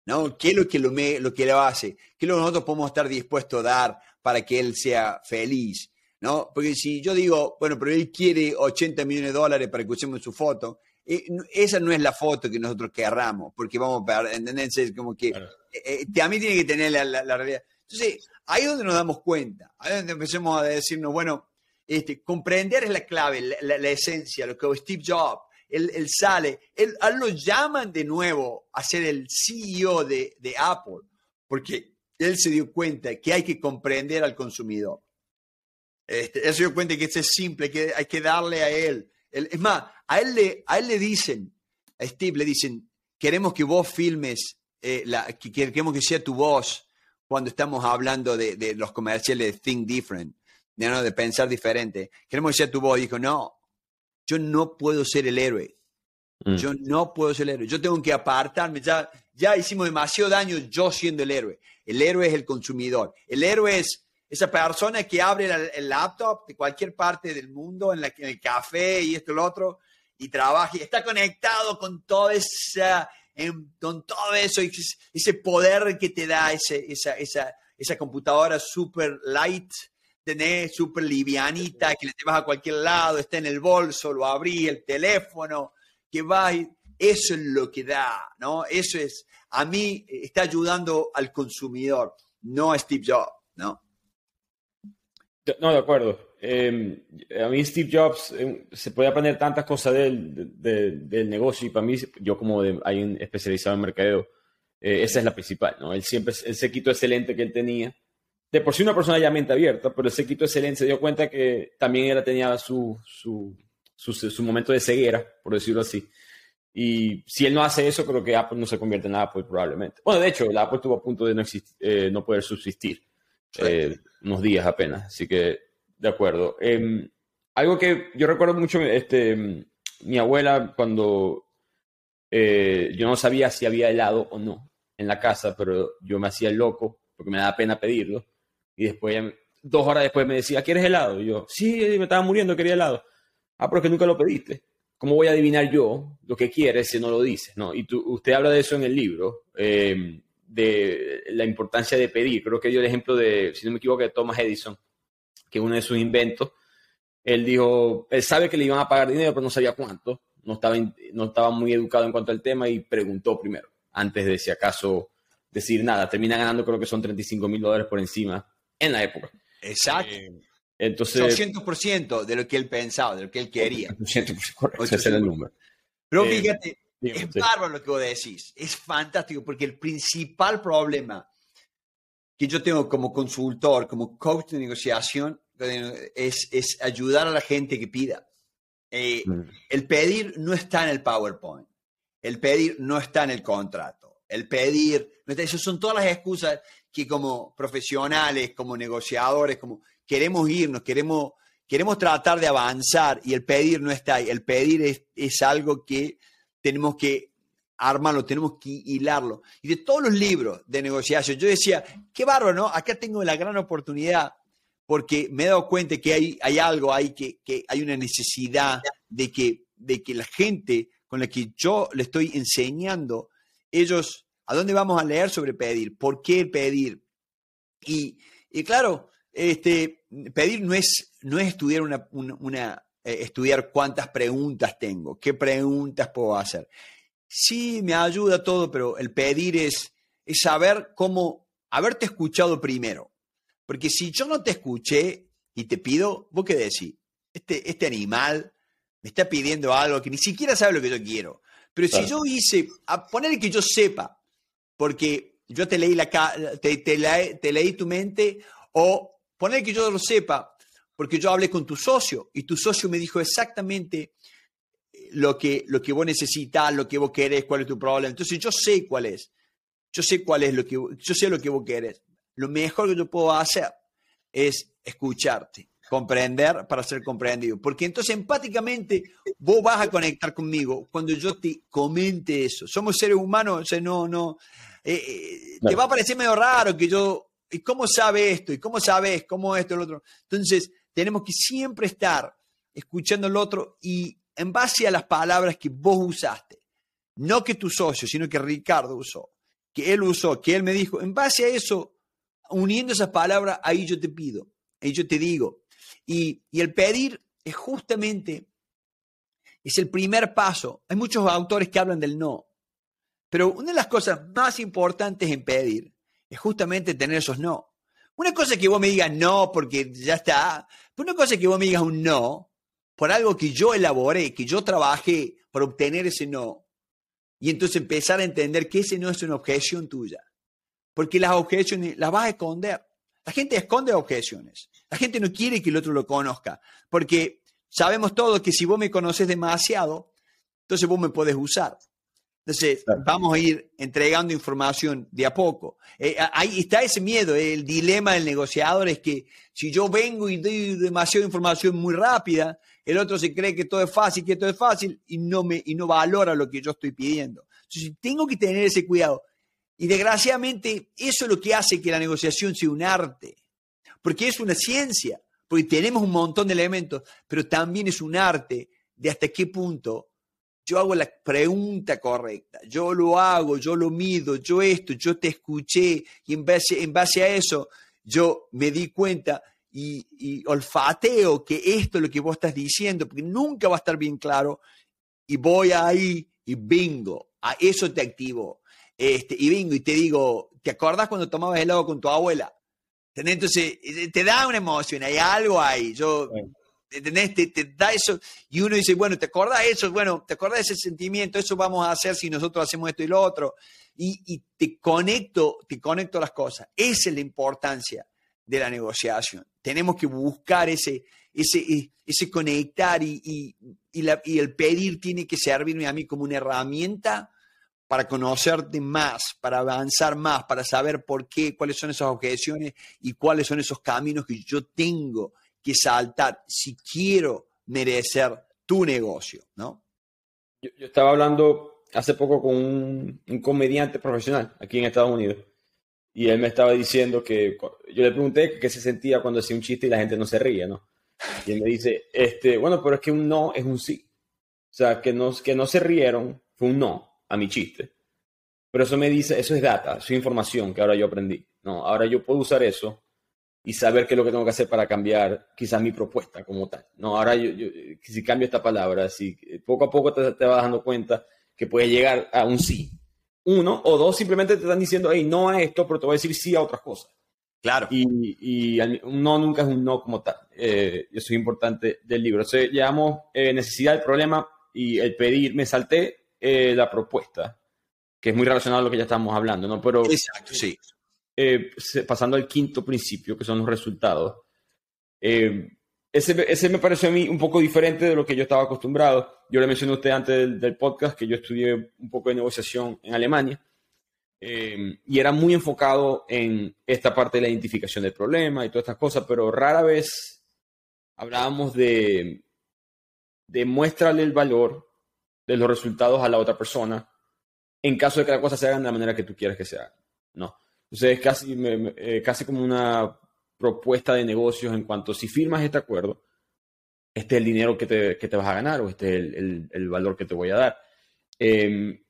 ¿No? ¿Qué es lo que lo, me, lo que lo hace? ¿Qué es lo que nosotros podemos estar dispuestos a dar para que él sea feliz? ¿No? Porque si yo digo, bueno, pero él quiere 80 millones de dólares para que usemos su foto, eh, esa no es la foto que nosotros querramos, porque vamos a entender, es como que eh, eh, a mí tiene que tener la, la, realidad. Entonces, ahí es donde nos damos cuenta, ahí es donde empecemos a decirnos, bueno, este, comprender es la clave, la, esencia, lo que Steve Jobs, él, sale, él, lo llaman de nuevo a ser el CEO de, Apple, porque él se dio cuenta que hay que comprender al consumidor. Este, él se dio cuenta que es simple, que hay que darle a él. es más, a él, le, a él le dicen, a Steve le dicen, queremos que vos filmes, eh, que queremos que sea tu voz cuando estamos hablando de, de los comerciales de Think Different de pensar diferente. Queremos decir tu voz. Dijo, no, yo no puedo ser el héroe. Mm. Yo no puedo ser el héroe. Yo tengo que apartarme. Ya, ya hicimos demasiado daño yo siendo el héroe. El héroe es el consumidor. El héroe es esa persona que abre el, laptop de cualquier parte del mundo, en, la, en el café y esto y lo otro, y trabaja y está conectado con todo esa, con todo eso, ese poder que te da ese, esa, esa, esa computadora super light tenés súper livianita, que le llevas a cualquier lado, está en el bolso, lo abrí, el teléfono, que va, eso es lo que da, ¿no? Eso es, a mí está ayudando al consumidor, no a Steve Jobs, ¿no? No, de acuerdo. Em, a mí Steve Jobs em, se puede aprender tantas cosas del, del negocio y para mí, yo como de, hay un especializado en mercadeo, eh, esa es la principal, ¿no? Él siempre, el sequito excelente que él tenía, de por sí una persona ya mente abierta, pero ese quito excelente se dio cuenta que también él tenía su, su, su, momento de ceguera, por decirlo así. Y si él no hace eso, creo que Apple no se convierte en Apple probablemente. Bueno, de hecho, el Apple estuvo a punto de no, eh, no poder subsistir eh, unos días apenas, así que de acuerdo. Em, algo que yo recuerdo mucho, este, mi abuela cuando eh, yo no sabía si había helado o no en la casa, pero yo me hacía el loco porque me daba pena pedirlo. Y después, dos horas después me decía, ¿quieres helado? Y yo, sí, me estaba muriendo, quería helado. Ah, pero es que nunca lo pediste. ¿Cómo voy a adivinar yo lo que quieres si no lo dices? ¿no? Y tú, usted habla de eso en el libro, eh, de la importancia de pedir. Creo que dio el ejemplo de, si no me equivoco, de Thomas Edison, que uno de sus inventos, él dijo, él sabe que le iban a pagar dinero, pero no sabía cuánto. No estaba, no estaba muy educado en cuanto al tema y preguntó primero, antes de si acaso decir nada. Termina ganando, creo que son 35 mil dólares por encima en la época. Exacto. Entonces, 200% de lo que él pensaba, de lo que él quería. 800%, correcto, ese es el número. Pero eh, fíjate, es bárbaro lo que vos decís, es fantástico, porque el principal problema que yo tengo como consultor, como coach de negociación, es, es ayudar a la gente que pida. Eh, mm. El pedir no está en el PowerPoint, el pedir no está en el contrato, el pedir, esas son todas las excusas que como profesionales, como negociadores, como queremos irnos, queremos, queremos tratar de avanzar y el pedir no está ahí. El pedir es, es algo que tenemos que armarlo, tenemos que hilarlo. Y de todos los libros de negociación, yo decía, qué bárbaro, ¿no? Acá tengo la gran oportunidad porque me he dado cuenta que hay, hay algo ahí, que, que, hay una necesidad de que, de que la gente con la que yo le estoy enseñando, ellos, ¿a dónde vamos a leer sobre pedir? ¿Por qué pedir? Y, y claro, este, pedir no es, no es estudiar una, una, eh, estudiar cuántas preguntas tengo, qué preguntas puedo hacer. Sí, me ayuda todo, pero el pedir es, es saber cómo haberte escuchado primero. Porque si yo no te escuché y te pido, vos qué decís, este, este animal me está pidiendo algo que ni siquiera sabe lo que yo quiero. Pero si yo hice, a poner que yo sepa, porque yo te leí, la, te, te leí tu mente, o Poner que yo lo sepa, porque yo hablé con tu socio y tu socio me dijo exactamente eh, lo que, lo que vos necesitas, lo que vos querés, cuál es tu problema. Entonces yo sé cuál es. Yo sé cuál es lo que yo sé lo que vos querés. Lo mejor que yo puedo hacer es escucharte, comprender para ser comprendido. Porque entonces empáticamente vos vas a conectar conmigo cuando yo te comente eso. Somos seres humanos, o sea, no, no. Eh, eh, te va a parecer medio raro que yo ¿Y cómo sabe esto? ¿Y cómo sabes? ¿Cómo esto? El otro. Entonces, tenemos que siempre estar escuchando al otro y en base a las palabras que vos usaste, no que tu socio, sino que Ricardo usó, que él usó, que él me dijo, en base a eso, uniendo esas palabras, ahí yo te pido, ahí yo te digo. Y, y el pedir es justamente, es el primer paso. Hay muchos autores que hablan del no, pero una de las cosas más importantes en pedir es justamente tener esos no. Una cosa es que vos me digas no porque ya está, pero una cosa es que vos me digas un no por algo que yo elaboré, que yo trabajé para obtener ese no. Y entonces empezar a entender que ese no es una objeción tuya. Porque las objeciones las vas a esconder. La gente esconde objeciones. La gente no quiere que el otro lo conozca. Porque sabemos todos que si vos me conoces demasiado, entonces vos me podés usar. Entonces, vamos a ir entregando información de a poco. Eh, ahí está ese miedo, eh, el dilema del negociador es que si yo vengo y doy demasiada información muy rápida, el otro se cree que todo es fácil, que todo es fácil y no, me, y no valora lo que yo estoy pidiendo. Entonces, tengo que tener ese cuidado. Y desgraciadamente, eso es lo que hace que la negociación sea un arte, porque es una ciencia, porque tenemos un montón de elementos, pero también es un arte de hasta qué punto yo hago la pregunta correcta, yo lo hago, yo lo mido, yo esto, yo te escuché y en base, a eso yo me di cuenta y, olfateo que esto es lo que vos estás diciendo, porque nunca va a estar bien claro y voy ahí y bingo, a eso te activo. Este, y bingo, y te digo, ¿te acordás cuando tomabas helado con tu abuela? Entonces, eh, te da una emoción, hay algo ahí. Yo, te, da eso y uno dice, bueno, ¿te acordás eso? Bueno, ¿te acordás de ese sentimiento? Eso vamos a hacer si nosotros hacemos esto y lo otro. Y, te conecto, te conecto las cosas. Esa es la importancia de la negociación. Tenemos que buscar ese, ese, ese conectar y, y el pedir tiene que servirme a mí como una herramienta para conocerte más, para avanzar más, para saber por qué, cuáles son esas objeciones y cuáles son esos caminos que yo tengo que saltar si quiero merecer tu negocio, ¿no? Yo, estaba hablando hace poco con un, comediante profesional aquí en Estados Unidos y él me estaba diciendo que yo le pregunté qué se sentía cuando hacía un chiste y la gente no se ríe, ¿no? Y él me dice, este, bueno, pero es que un no es un sí. O sea, que no, que no se rieron fue un no a mi chiste. Pero eso me dice, eso es data, eso es información que ahora yo aprendí. No, ahora yo puedo usar eso y saber qué es lo que tengo que hacer para cambiar quizás mi propuesta como tal. No, ahora yo, si cambio esta palabra, si poco a poco te, te vas dando cuenta que puedes llegar a un sí. Uno, o dos, simplemente te están diciendo, hey, no a esto, pero te voy a decir sí a otras cosas. Claro. Y, un no nunca es un no como tal. Eh, eso es importante del libro. Se llamamos eh, necesidad del problema y el pedir. Me salté eh, la propuesta, que es muy relacionado a lo que ya estamos hablando, ¿no? Pero, Exacto, sí. Eh, pasando al quinto principio, que son los resultados. Eh, ese, ese, me pareció a mí un poco diferente de lo que yo estaba acostumbrado. Yo le mencioné a usted antes del, podcast que yo estudié un poco de negociación en Alemania eh, y era muy enfocado en esta parte de la identificación del problema y todas estas cosas, pero rara vez hablábamos de, de muéstrale el valor de los resultados a la otra persona en caso de que las cosas se hagan de la manera que tú quieres que se hagan. No. Entonces es casi, eh, casi como una propuesta de negocios en cuanto si firmas este acuerdo, este es el dinero que te, que te vas a ganar o este es el, el, el valor que te voy a dar. Eh,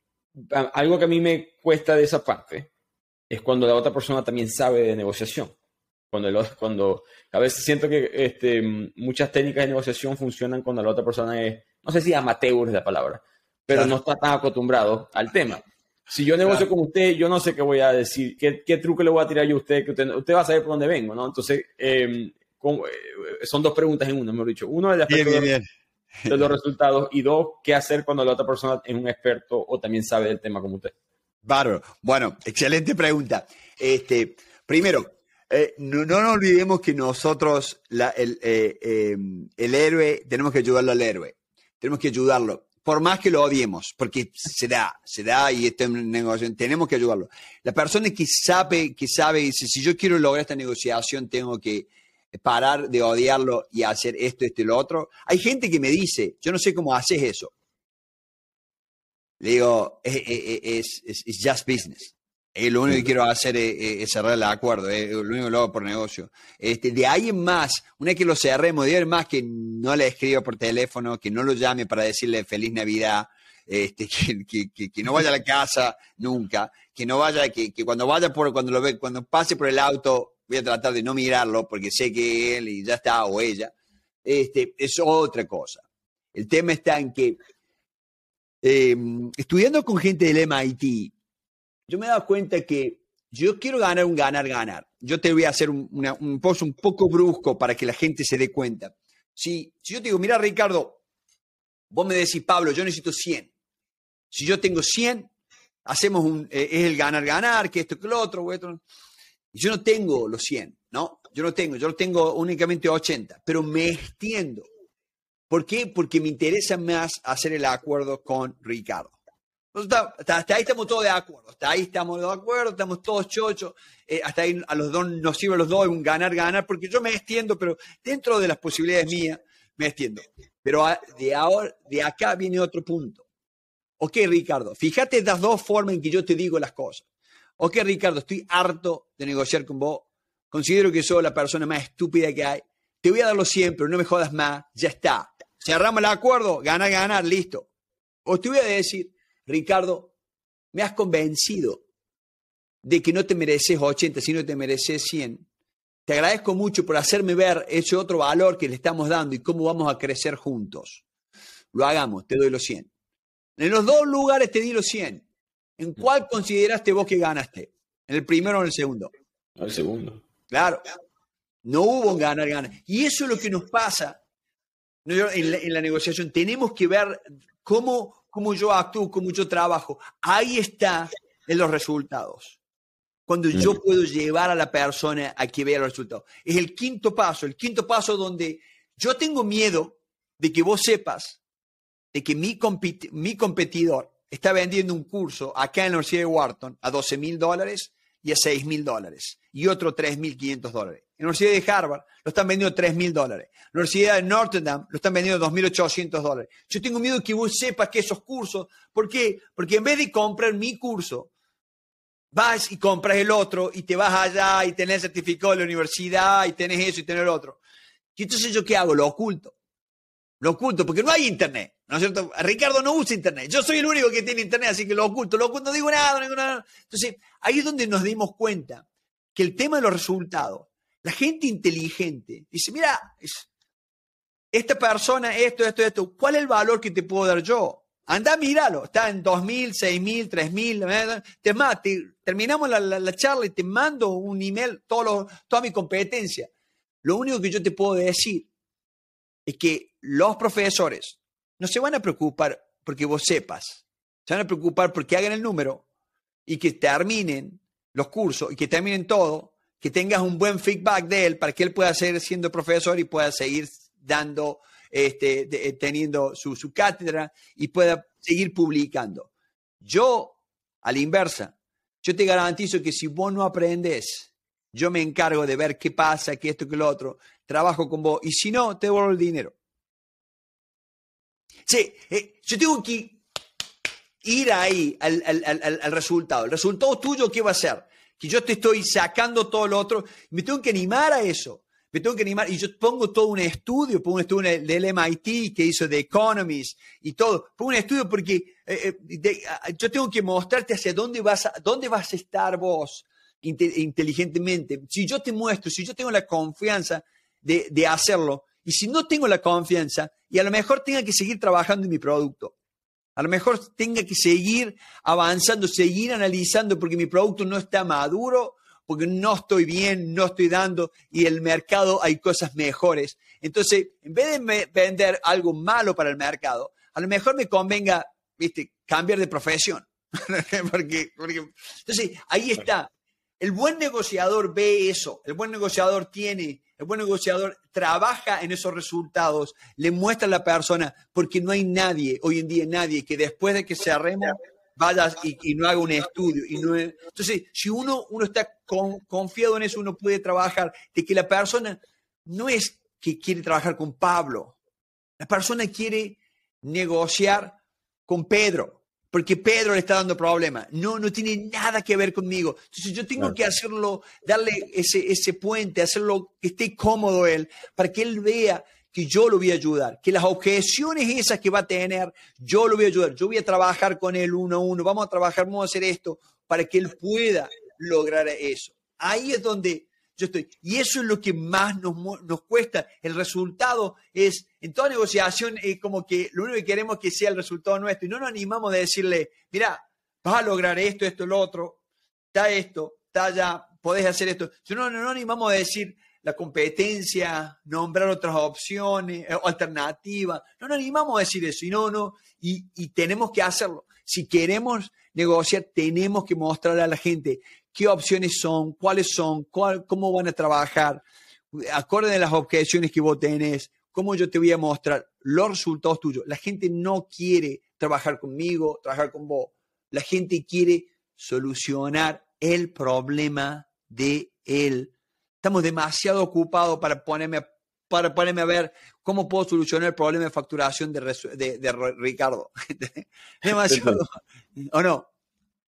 algo que a mí me cuesta de esa parte es cuando la otra persona también sabe de negociación. Cuando, cuando a veces siento que este, muchas técnicas de negociación funcionan cuando la otra persona es, no sé si amateur es la palabra, pero no está tan acostumbrado al tema. Si yo negocio con usted, yo no sé qué voy a decir, qué, qué truco le voy a tirar yo a usted, que usted, usted va a saber por dónde vengo, ¿no? Entonces, em, eh, son dos preguntas en una, mejor dicho. Uno, el aspecto de, los resultados y dos, qué hacer cuando la otra persona es un experto o también sabe del tema como usted. Bárbaro. Bueno, excelente pregunta. Este, primero, eh, no, no, nos olvidemos que nosotros, la, el, eh, em, el héroe, tenemos que ayudarlo al héroe. Tenemos que ayudarlo por más que lo odiemos, porque se da, se da y este negocio, tenemos que ayudarlo. La persona que sabe, que sabe, dice, si yo quiero lograr esta negociación, tengo que parar de odiarlo y hacer esto, esto y lo otro. Hay gente que me dice, yo no sé cómo haces eso. Le digo, es, just business. Eh, lo único que quiero hacer es, cerrar el acuerdo, eh, lo único que lo hago por negocio. Este, de ahí en más, una vez que lo cerremos, de ahí en más que no le escriba por teléfono, que no lo llame para decirle feliz Navidad, este, que, que, que, no vaya a la casa nunca, que no vaya, que, que cuando vaya por, cuando lo ve, cuando pase por el auto, voy a tratar de no mirarlo porque sé que él y ya está, o ella. Este, es otra cosa. El tema está en que eh, estudiando con gente del MIT, yo me he dado cuenta que yo quiero ganar un ganar, ganar. Yo te voy a hacer un, un post un poco brusco para que la gente se dé cuenta. Si, si yo te digo, mira Ricardo, vos me decís, Pablo, yo necesito 100. Si yo tengo 100, hacemos un, eh, es el ganar, ganar, que esto, que lo otro, otro. Yo no tengo los 100, ¿no? Yo no tengo, yo tengo únicamente 80, pero me extiendo. ¿Por qué? Porque me interesa más hacer el acuerdo con Ricardo hasta, ahí estamos todos de acuerdo, hasta ahí estamos de acuerdo, estamos todos chochos, eh, hasta ahí a los dos nos sirve a los dos un ganar, ganar, porque yo me extiendo, pero dentro de las posibilidades mías, me extiendo. Pero de ahora, de acá viene otro punto. Ok, Ricardo, fíjate las dos formas en que yo te digo las cosas. Ok, Ricardo, estoy harto de negociar con vos, considero que soy la persona más estúpida que hay, te voy a darlo siempre, no me jodas más, ya está. Cerramos el acuerdo, ganar, ganar, listo. O te voy a decir, Ricardo, me has convencido de que no te mereces 80, sino te mereces 100. Te agradezco mucho por hacerme ver ese otro valor que le estamos dando y cómo vamos a crecer juntos. Lo hagamos, te doy los 100. En los dos lugares te di los 100. ¿En mm. cuál consideraste vos que ganaste? ¿En el primero o en el segundo? El segundo. Claro. No hubo un ganar, ganar. Y eso es lo que nos pasa en la negociación. Tenemos que ver cómo cómo yo actúo, cómo yo trabajo. Ahí está en los resultados. Cuando yo puedo llevar a la persona a que vea los resultados. Es el quinto paso, el quinto paso donde yo tengo miedo de que vos sepas de que mi, mi competidor está vendiendo un curso acá en la Universidad de Wharton a 12 mil dólares y a 6 mil dólares y otro 3 mil 500 dólares. La Universidad de Harvard lo están vendiendo 3 mil dólares. La Universidad de Notre Dame lo están vendiendo 2.800 dólares. Yo tengo miedo que vos sepas que esos cursos, ¿por qué? Porque en vez de comprar mi curso, vas y compras el otro y te vas allá y tenés certificado de la universidad y tenés eso y tenés el otro. Y entonces yo qué hago? Lo oculto. Lo oculto porque no hay internet, ¿no es cierto? Ricardo no usa internet. Yo soy el único que tiene internet, así que lo oculto. Lo oculto, no digo nada, no digo nada. Entonces, ahí es donde nos dimos cuenta que el tema de los resultados, la gente inteligente dice, mira, esta persona, esto, esto, esto, ¿cuál es el valor que te puedo dar yo? Anda, míralo, está en 2.000, 6.000, 3.000. Te, te, terminamos la, charla y te mando un email, todo toda mi competencia. Lo único que yo te puedo decir es que los profesores no se van a preocupar porque vos sepas, se van a preocupar porque hagan el número y que terminen los cursos y que terminen todo, que tengas un buen feedback de él para que él pueda seguir siendo profesor y pueda seguir dando, este, eh, teniendo su, su cátedra y pueda seguir publicando. Yo, a la inversa, yo te garantizo que si vos no aprendes, yo me encargo de ver qué pasa, qué esto, qué lo otro, trabajo con vos y si no, te devuelvo el dinero. Sí, eh, yo tengo que ir ahí al, al, resultado. El resultado tuyo, ¿qué va a ser? Que yo te estoy sacando todo lo otro. Me tengo que animar a eso. Me tengo que animar. Y yo pongo todo un estudio, pongo un estudio del MIT que hizo The Economist y todo. Pongo un estudio porque eh, eh, yo tengo que mostrarte hacia dónde vas a, dónde vas a estar vos inteligentemente. Si yo te muestro, si yo tengo la confianza de, de hacerlo, y si no tengo la confianza, y a lo mejor tenga que seguir trabajando en mi producto, a lo mejor tenga que seguir avanzando, seguir analizando porque mi producto no está maduro, porque no estoy bien, no estoy dando y el mercado hay cosas mejores. Entonces, en vez de vender algo malo para el mercado, a lo mejor me convenga, viste, cambiar de profesión. porque, entonces, ahí está. El buen negociador ve eso, el buen negociador tiene el buen negociador trabaja en esos resultados, le muestra a la persona, porque no hay nadie, hoy en día nadie, que después de que se vaya y, no haga un estudio. Y no entonces, si uno, uno está confiado en eso, uno puede trabajar de que la persona no es que quiere trabajar con Pablo, la persona quiere negociar con Pedro porque Pedro le está dando problemas. No, no tiene nada que ver conmigo. Entonces yo tengo que hacerlo, darle ese, ese puente, hacerlo que esté cómodo él, para que él vea que yo lo voy a ayudar, que las objeciones esas que va a tener, yo lo voy a ayudar. Yo voy a trabajar con él uno a uno, vamos a trabajar, vamos a hacer esto, para que él pueda lograr eso. Ahí es donde yo estoy. Y eso es lo que más nos, nos cuesta. El resultado es, en toda negociación, es como que lo único que queremos es que sea el resultado nuestro. Y no nos animamos a decirle, mira, vas a lograr esto, esto, lo otro, está esto, está allá, podés hacer esto. No, no, no animamos a decir la competencia, nombrar otras opciones, eh, alternativas. No nos animamos a decir eso. Y no, no. Y, y tenemos que hacerlo. Si queremos negociar, tenemos que mostrarle a la gente qué opciones son, cuáles son, cómo van a trabajar, acorde a las objeciones que vos tenés, cómo yo te voy a mostrar los resultados tuyos. La gente no quiere trabajar conmigo, trabajar con vos. La gente quiere solucionar el problema de él. Estamos demasiado ocupados para ponerme, para ponerme a ver cómo puedo solucionar el problema de facturación de, de Ricardo. demasiado. ¿O no?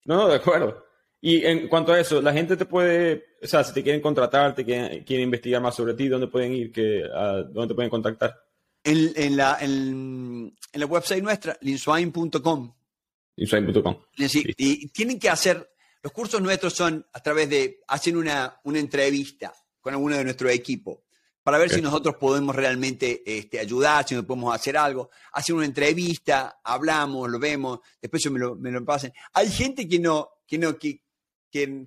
No, de acuerdo. Y en cuanto a eso, la gente te puede, o sea, si te quieren contratar, te quieren, investigar más sobre ti, ¿dónde pueden ir? Que, ¿Dónde te pueden contactar? En, la, en, la website nuestra, linswain.com. Linswain.com. Y tienen que hacer, los cursos nuestros son a través de, hacen una, una entrevista con alguno de nuestro equipo para ver si nosotros podemos realmente este, ayudar, si nos podemos hacer algo. Hacen una entrevista, hablamos, lo vemos, después me lo, me lo pasen. Hay gente que no, que no, que,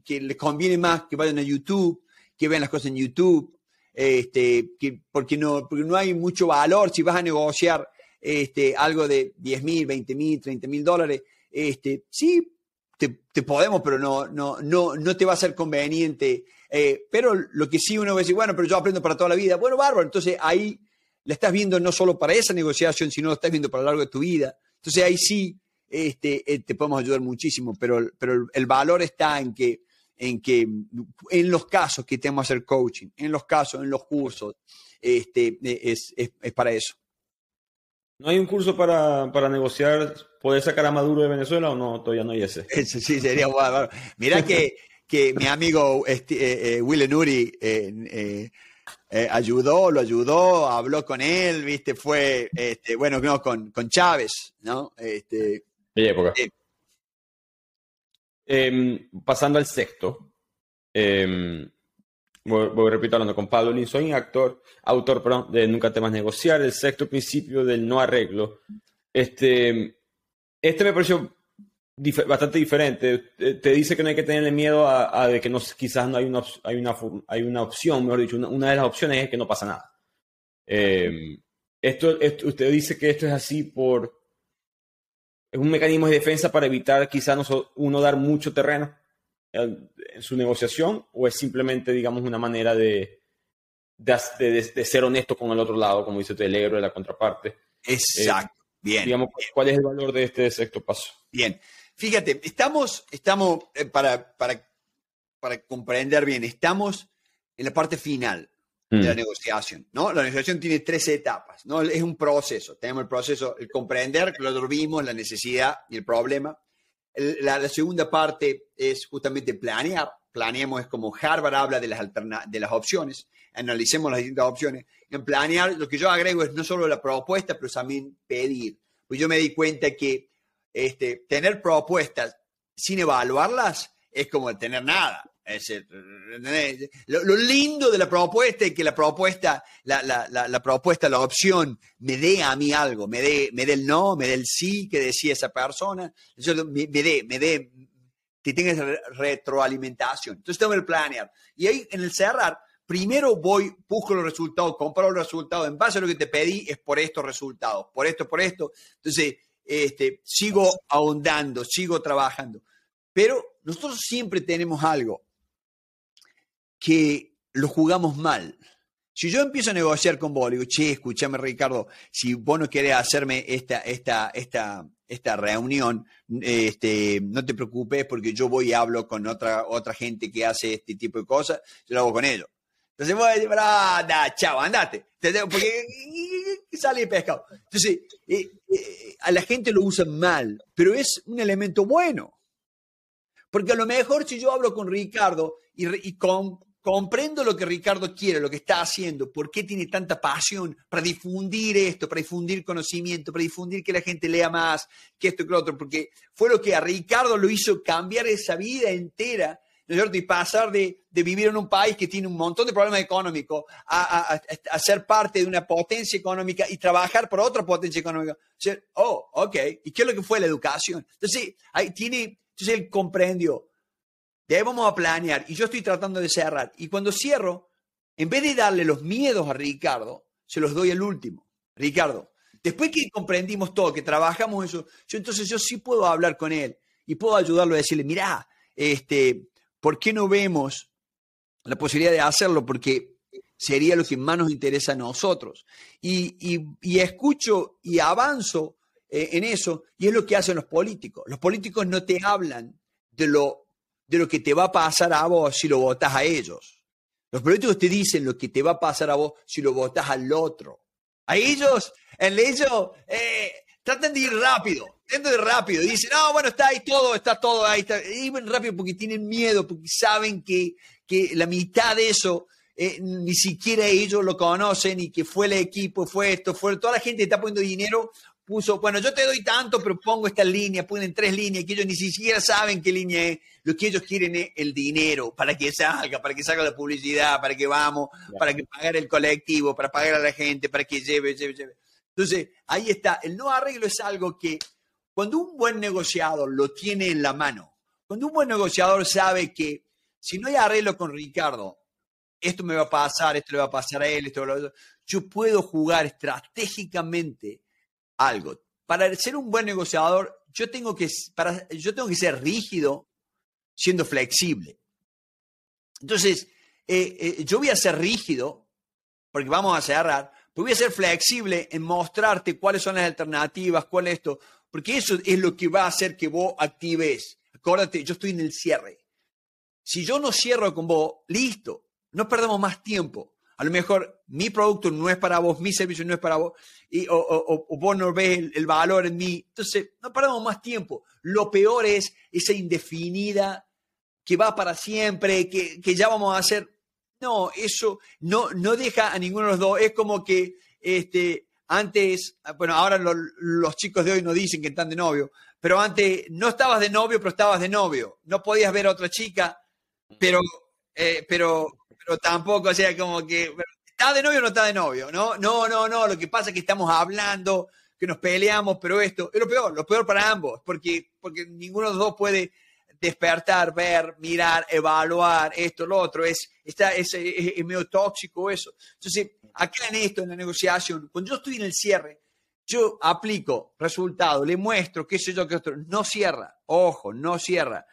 que, les conviene más que vayan a YouTube, que vean las cosas en YouTube, este, que, porque, no, porque no hay mucho valor si vas a negociar este, algo de 10 mil, 20 mil, 30 mil dólares. Este, sí, te, podemos, pero no, no, no, no te va a ser conveniente. Eh, pero lo que sí uno va a decir, bueno, pero yo aprendo para toda la vida. Bueno, bárbaro. Entonces ahí la estás viendo no solo para esa negociación, sino lo estás viendo para lo largo de tu vida. Entonces ahí sí este, eh, te podemos ayudar muchísimo, pero, pero el valor está en que, en que en los casos que tenemos que hacer coaching, en los casos, en los cursos, este, es, es, para eso. ¿No hay un curso para, para, negociar, poder sacar a Maduro de Venezuela o no? Todavía no hay ese. sí, sería bueno. Mira que, que mi amigo este, eh, eh, Will Nuri eh, ayudó, lo ayudó, habló con él, viste, fue, este, bueno, no, con, con Chávez, ¿no? Este, época. Em, pasando al sexto, eh, voy, repito hablando con Pablo Linsoy, actor, autor perdón, de Nunca temas negociar, el sexto principio del no arreglo. Este, este me pareció bastante diferente. Te dice que no hay que tenerle miedo a, de que no, quizás no hay una, hay una, hay una opción, mejor dicho, una, de las opciones es que no pasa nada. Em, esto, usted dice que esto es así por es un mecanismo de defensa para evitar quizás uno dar mucho terreno en su negociación o es simplemente, digamos, una manera de, de, ser honesto con el otro lado, como dice el héroe de la contraparte. Exacto. Eh, bien. Digamos, ¿cuál es el valor de este sexto paso? Bien. Fíjate, estamos, estamos eh, para, para, para comprender bien, estamos en la parte final de la mm. negociación, ¿no? La negociación tiene tres etapas, ¿no? Es un proceso. Tenemos el proceso, el comprender, lo dormimos, la necesidad y el problema. la, segunda parte es justamente planear. Planeamos, es como Harvard habla de las, de las opciones. Analicemos las distintas opciones. En planear, lo que yo agrego es no solo la propuesta, pero también pedir. Pues yo me di cuenta que este, tener propuestas sin evaluarlas es como tener nada. Es lo, lindo de la propuesta es que la propuesta, la, la, la, propuesta, la opción, me dé a mí algo, me dé, me dé el no, me dé el sí que decía esa persona, me, me dé, me dé, que tenga esa retroalimentación. Entonces tengo el planear. Y ahí en el cerrar, primero voy, busco los resultados, compro los resultados, en base a lo que te pedí es por estos resultados, por esto, por esto. Entonces, este, sigo ahondando, sigo trabajando. Pero nosotros siempre tenemos algo que lo jugamos mal. Si yo empiezo a negociar con vos, digo, che, escúchame Ricardo, si vos no querés hacerme esta, esta, esta, esta reunión, este, no te preocupes porque yo voy y hablo con otra, otra gente que hace este tipo de cosas, yo lo hago con ellos. Entonces vos decís, anda, chao, andate. Porque sale pescado. Entonces, eh, eh, a la gente lo usa mal, pero es un elemento bueno. Porque a lo mejor si yo hablo con Ricardo y con, comprendo lo que Ricardo quiere, lo que está haciendo, por qué tiene tanta pasión para difundir esto, para difundir conocimiento, para difundir que la gente lea más, que esto que lo otro, porque fue lo que a Ricardo lo hizo cambiar esa vida entera, ¿no es cierto? Y pasar de, vivir en un país que tiene un montón de problemas económicos a, ser parte de una potencia económica y trabajar por otra potencia económica. oh, ok, ¿y qué es lo que fue la educación? Entonces, ahí tiene, entonces él comprendió, de vamos a planear y yo estoy tratando de cerrar. Y cuando cierro, en vez de darle los miedos a Ricardo, se los doy al último. Ricardo, después que comprendimos todo, que trabajamos eso, yo entonces yo sí puedo hablar con él y puedo ayudarlo a decirle, mira, este, ¿por qué no vemos la posibilidad de hacerlo? Porque sería lo que más nos interesa a nosotros. Y, y, escucho y avanzo eh, en eso, y es lo que hacen los políticos. Los políticos no te hablan de lo de lo que te va a pasar a vos si lo votás a ellos. Los políticos te dicen lo que te va a pasar a vos si lo votás al otro. A ellos, en ellos, eh, tratan de ir rápido, tratan de ir rápido. Dicen, no, bueno, está ahí todo, está todo ahí. Está. Y van rápido porque tienen miedo, porque saben que, que la mitad de eso eh, ni siquiera ellos lo conocen y que fue el equipo, fue esto, fue toda la gente que está poniendo dinero puso, bueno, yo te doy tanto, pero pongo esta línea, ponen tres líneas que ellos ni siquiera saben qué línea es. Lo que ellos quieren es el dinero para que salga, para que salga la publicidad, para que vamos, para que pagar el colectivo, para pagar a la gente, para que lleve, lleve, lleve. Entonces, ahí está. El no arreglo es algo que cuando un buen negociador lo tiene en la mano, cuando un buen negociador sabe que si no hay arreglo con Ricardo, esto me va a pasar, esto le va a pasar a él, esto lo yo puedo jugar estratégicamente algo. Para ser un buen negociador, yo tengo que, para, yo tengo que ser rígido siendo flexible. Entonces, eh, eh, yo voy a ser rígido, porque vamos a cerrar, pero voy a ser flexible en mostrarte cuáles son las alternativas, cuál es esto, porque eso es lo que va a hacer que vos actives. Acuérdate, yo estoy en el cierre. si yo no cierro con vos, listo, no perdemos más tiempo. A lo mejor mi producto no es para vos, mi servicio no es para vos, y, o, vos no ves el, valor en mí. Entonces, no perdemos más tiempo. Lo peor es esa indefinida que va para siempre, que, ya vamos a hacer. No, eso no, no deja a ninguno de los dos. Es como que este, antes, bueno, ahora los chicos de hoy no dicen que están de novio, pero antes no estabas de novio, pero estabas de novio. No podías ver a otra chica, pero, eh, pero, pero tampoco, o sea, como que, ¿está de novio o no está de novio? No, no, no, no, lo que pasa es que estamos hablando, que nos peleamos, pero esto es lo peor, lo peor para ambos, porque, porque ninguno de los dos puede despertar, ver, mirar, evaluar esto, lo otro, es, está, es, es, medio tóxico eso. Entonces, acá en esto, en la negociación, cuando yo estoy en el cierre, yo aplico resultado, le muestro, qué sé yo, qué otro, no cierra, ojo, no cierra.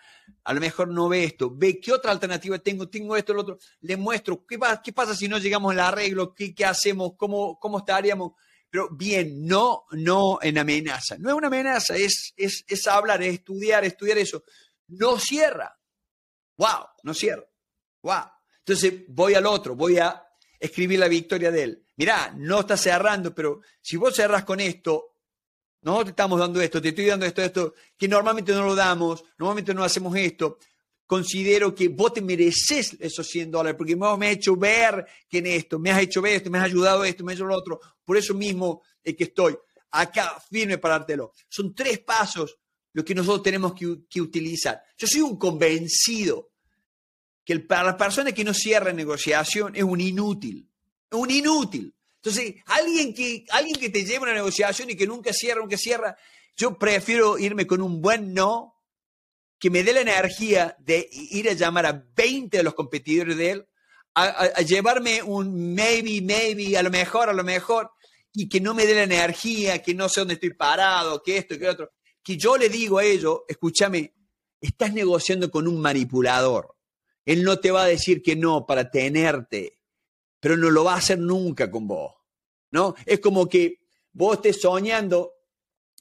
A lo mejor no ve esto, ve qué otra alternativa tengo, tengo esto, lo otro, le muestro, ¿qué, qué pasa si no llegamos al arreglo? ¿Qué, qué hacemos? ¿Cómo, ¿Cómo estaríamos? Pero bien, no, no en amenaza. No es una amenaza, es, es, es hablar, es estudiar, estudiar eso no cierra. ¡Wow! No cierra. ¡Wow! Entonces voy al otro, voy a escribir la victoria de él. Mirá, no está cerrando, pero si vos cerras con esto, no te estamos dando esto, te estoy dando esto, esto, que normalmente no lo damos, normalmente no hacemos esto. Considero que vos te mereces esos 100 dólares, porque vos me has hecho ver que en esto, me has hecho ver esto, me has ayudado esto, me has hecho lo otro. Por eso mismo es que estoy acá firme para dártelo. Son tres pasos lo que nosotros tenemos que, utilizar. Yo soy un convencido que para las personas que no cierran negociación es un inútil, un inútil. Entonces, alguien que, alguien que te lleva una negociación y que nunca cierra, nunca cierra, yo prefiero irme con un buen no, que me dé la energía de ir a llamar a 20 de los competidores de él, a, llevarme un maybe, maybe, a lo mejor, a lo mejor, y que no me dé la energía, que no sé dónde estoy parado, que esto, que otro que yo le digo a ellos, escúchame, estás negociando con un manipulador. Él no te va a decir que no para tenerte, pero no lo va a hacer nunca con vos. ¿No? Es como que vos estés soñando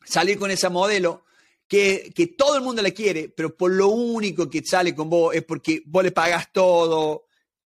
salir con esa modelo que, que todo el mundo la quiere, pero por lo único que sale con vos es porque vos le pagas todo,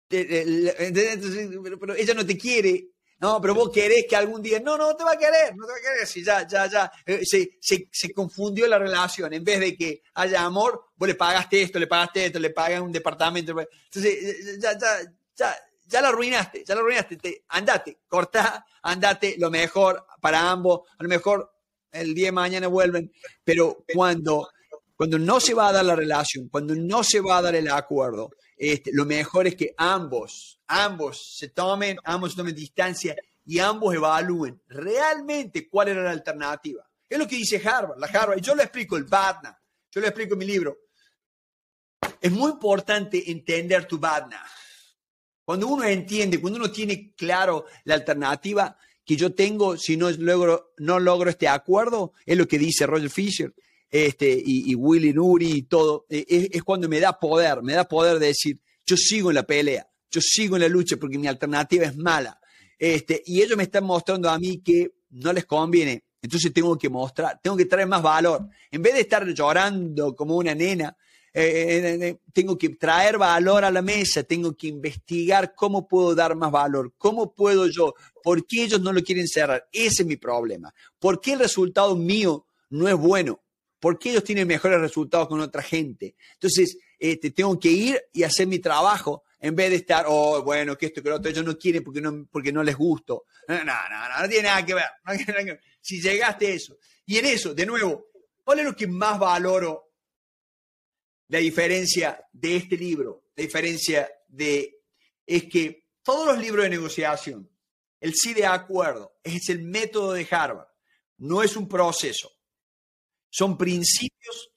pero ella no te quiere no, pero vos querés que algún día, no, no te va a querer, no te va a querer, si ya, ya, ya, eh, se, se, se, confundió la relación, en vez de que haya amor, vos le pagaste esto, le pagaste esto, le pagas un departamento, entonces ya, ya, ya, ya la arruinaste, ya la arruinaste, te, andate, cortá, andate, lo mejor para ambos, a lo mejor el día de mañana vuelven, pero cuando, cuando no se va a dar la relación, cuando no se va a dar el acuerdo, este, lo mejor es que ambos, ambos se tomen, ambos tomen distancia y ambos evalúen realmente cuál era la alternativa. Es lo que dice Harvard, la Harvard, yo lo explico, el BADNA, yo lo explico en mi libro. Es muy importante entender tu BADNA. Cuando uno entiende, cuando uno tiene claro la alternativa que yo tengo si no logro, no logro este acuerdo, es lo que dice Roger Fisher, este, y, Willy Nuri y todo, e, es, cuando me da poder, me da poder de decir, yo sigo en la pelea, yo sigo en la lucha porque mi alternativa es mala. Este, y ellos me están mostrando a mí que no les conviene. Entonces tengo que mostrar, tengo que traer más valor. En vez de estar llorando como una nena, eh, eh, eh, tengo que traer valor a la mesa, tengo que investigar cómo puedo dar más valor, cómo puedo yo, por qué ellos no lo quieren cerrar. Ese es mi problema. ¿Por qué el resultado mío no es bueno? porque ellos tienen mejores resultados con otra gente. Entonces, este, tengo que ir y hacer mi trabajo en vez de estar, oh, bueno, que esto, que lo otro, ellos no quieren porque no, porque no les gusto. No, no, no, no, tiene nada que ver. Si llegaste a eso. Y en eso, de nuevo, ¿cuál es lo que más valoro? La diferencia de este libro, la diferencia de, es que todos los libros de negociación, el sí de acuerdo, es el método de Harvard, no es un proceso. Son principios,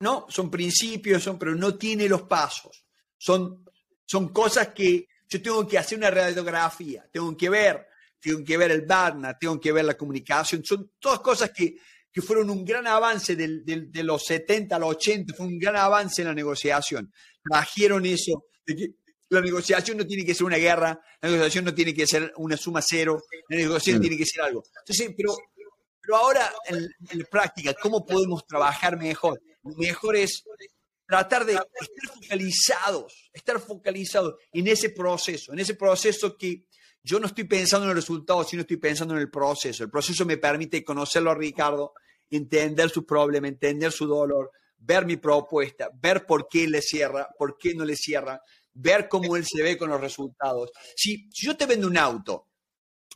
¿no? Son principios, son, pero no tiene los pasos. Son, son cosas que yo tengo que hacer una radiografía, tengo que ver, tengo que ver el BARNA, tengo que ver la comunicación. Son todas cosas que, que fueron un gran avance del, de los 70 a los 80, fue un gran avance en la negociación. Trajeron eso, de que la negociación no tiene que ser una guerra, la negociación no tiene que ser una suma cero, la negociación tiene que ser algo. Entonces, pero pero ahora, en, la práctica, ¿cómo podemos trabajar mejor? Lo mejor es tratar de estar focalizados, estar focalizados en ese proceso, en ese proceso que yo no estoy pensando en el resultado, sino estoy pensando en el proceso. El proceso me permite conocerlo a Ricardo, entender su problema, entender su dolor, ver mi propuesta, ver por qué le cierra, por qué no le cierra, ver cómo él se ve con los resultados. Si, yo te vendo un auto,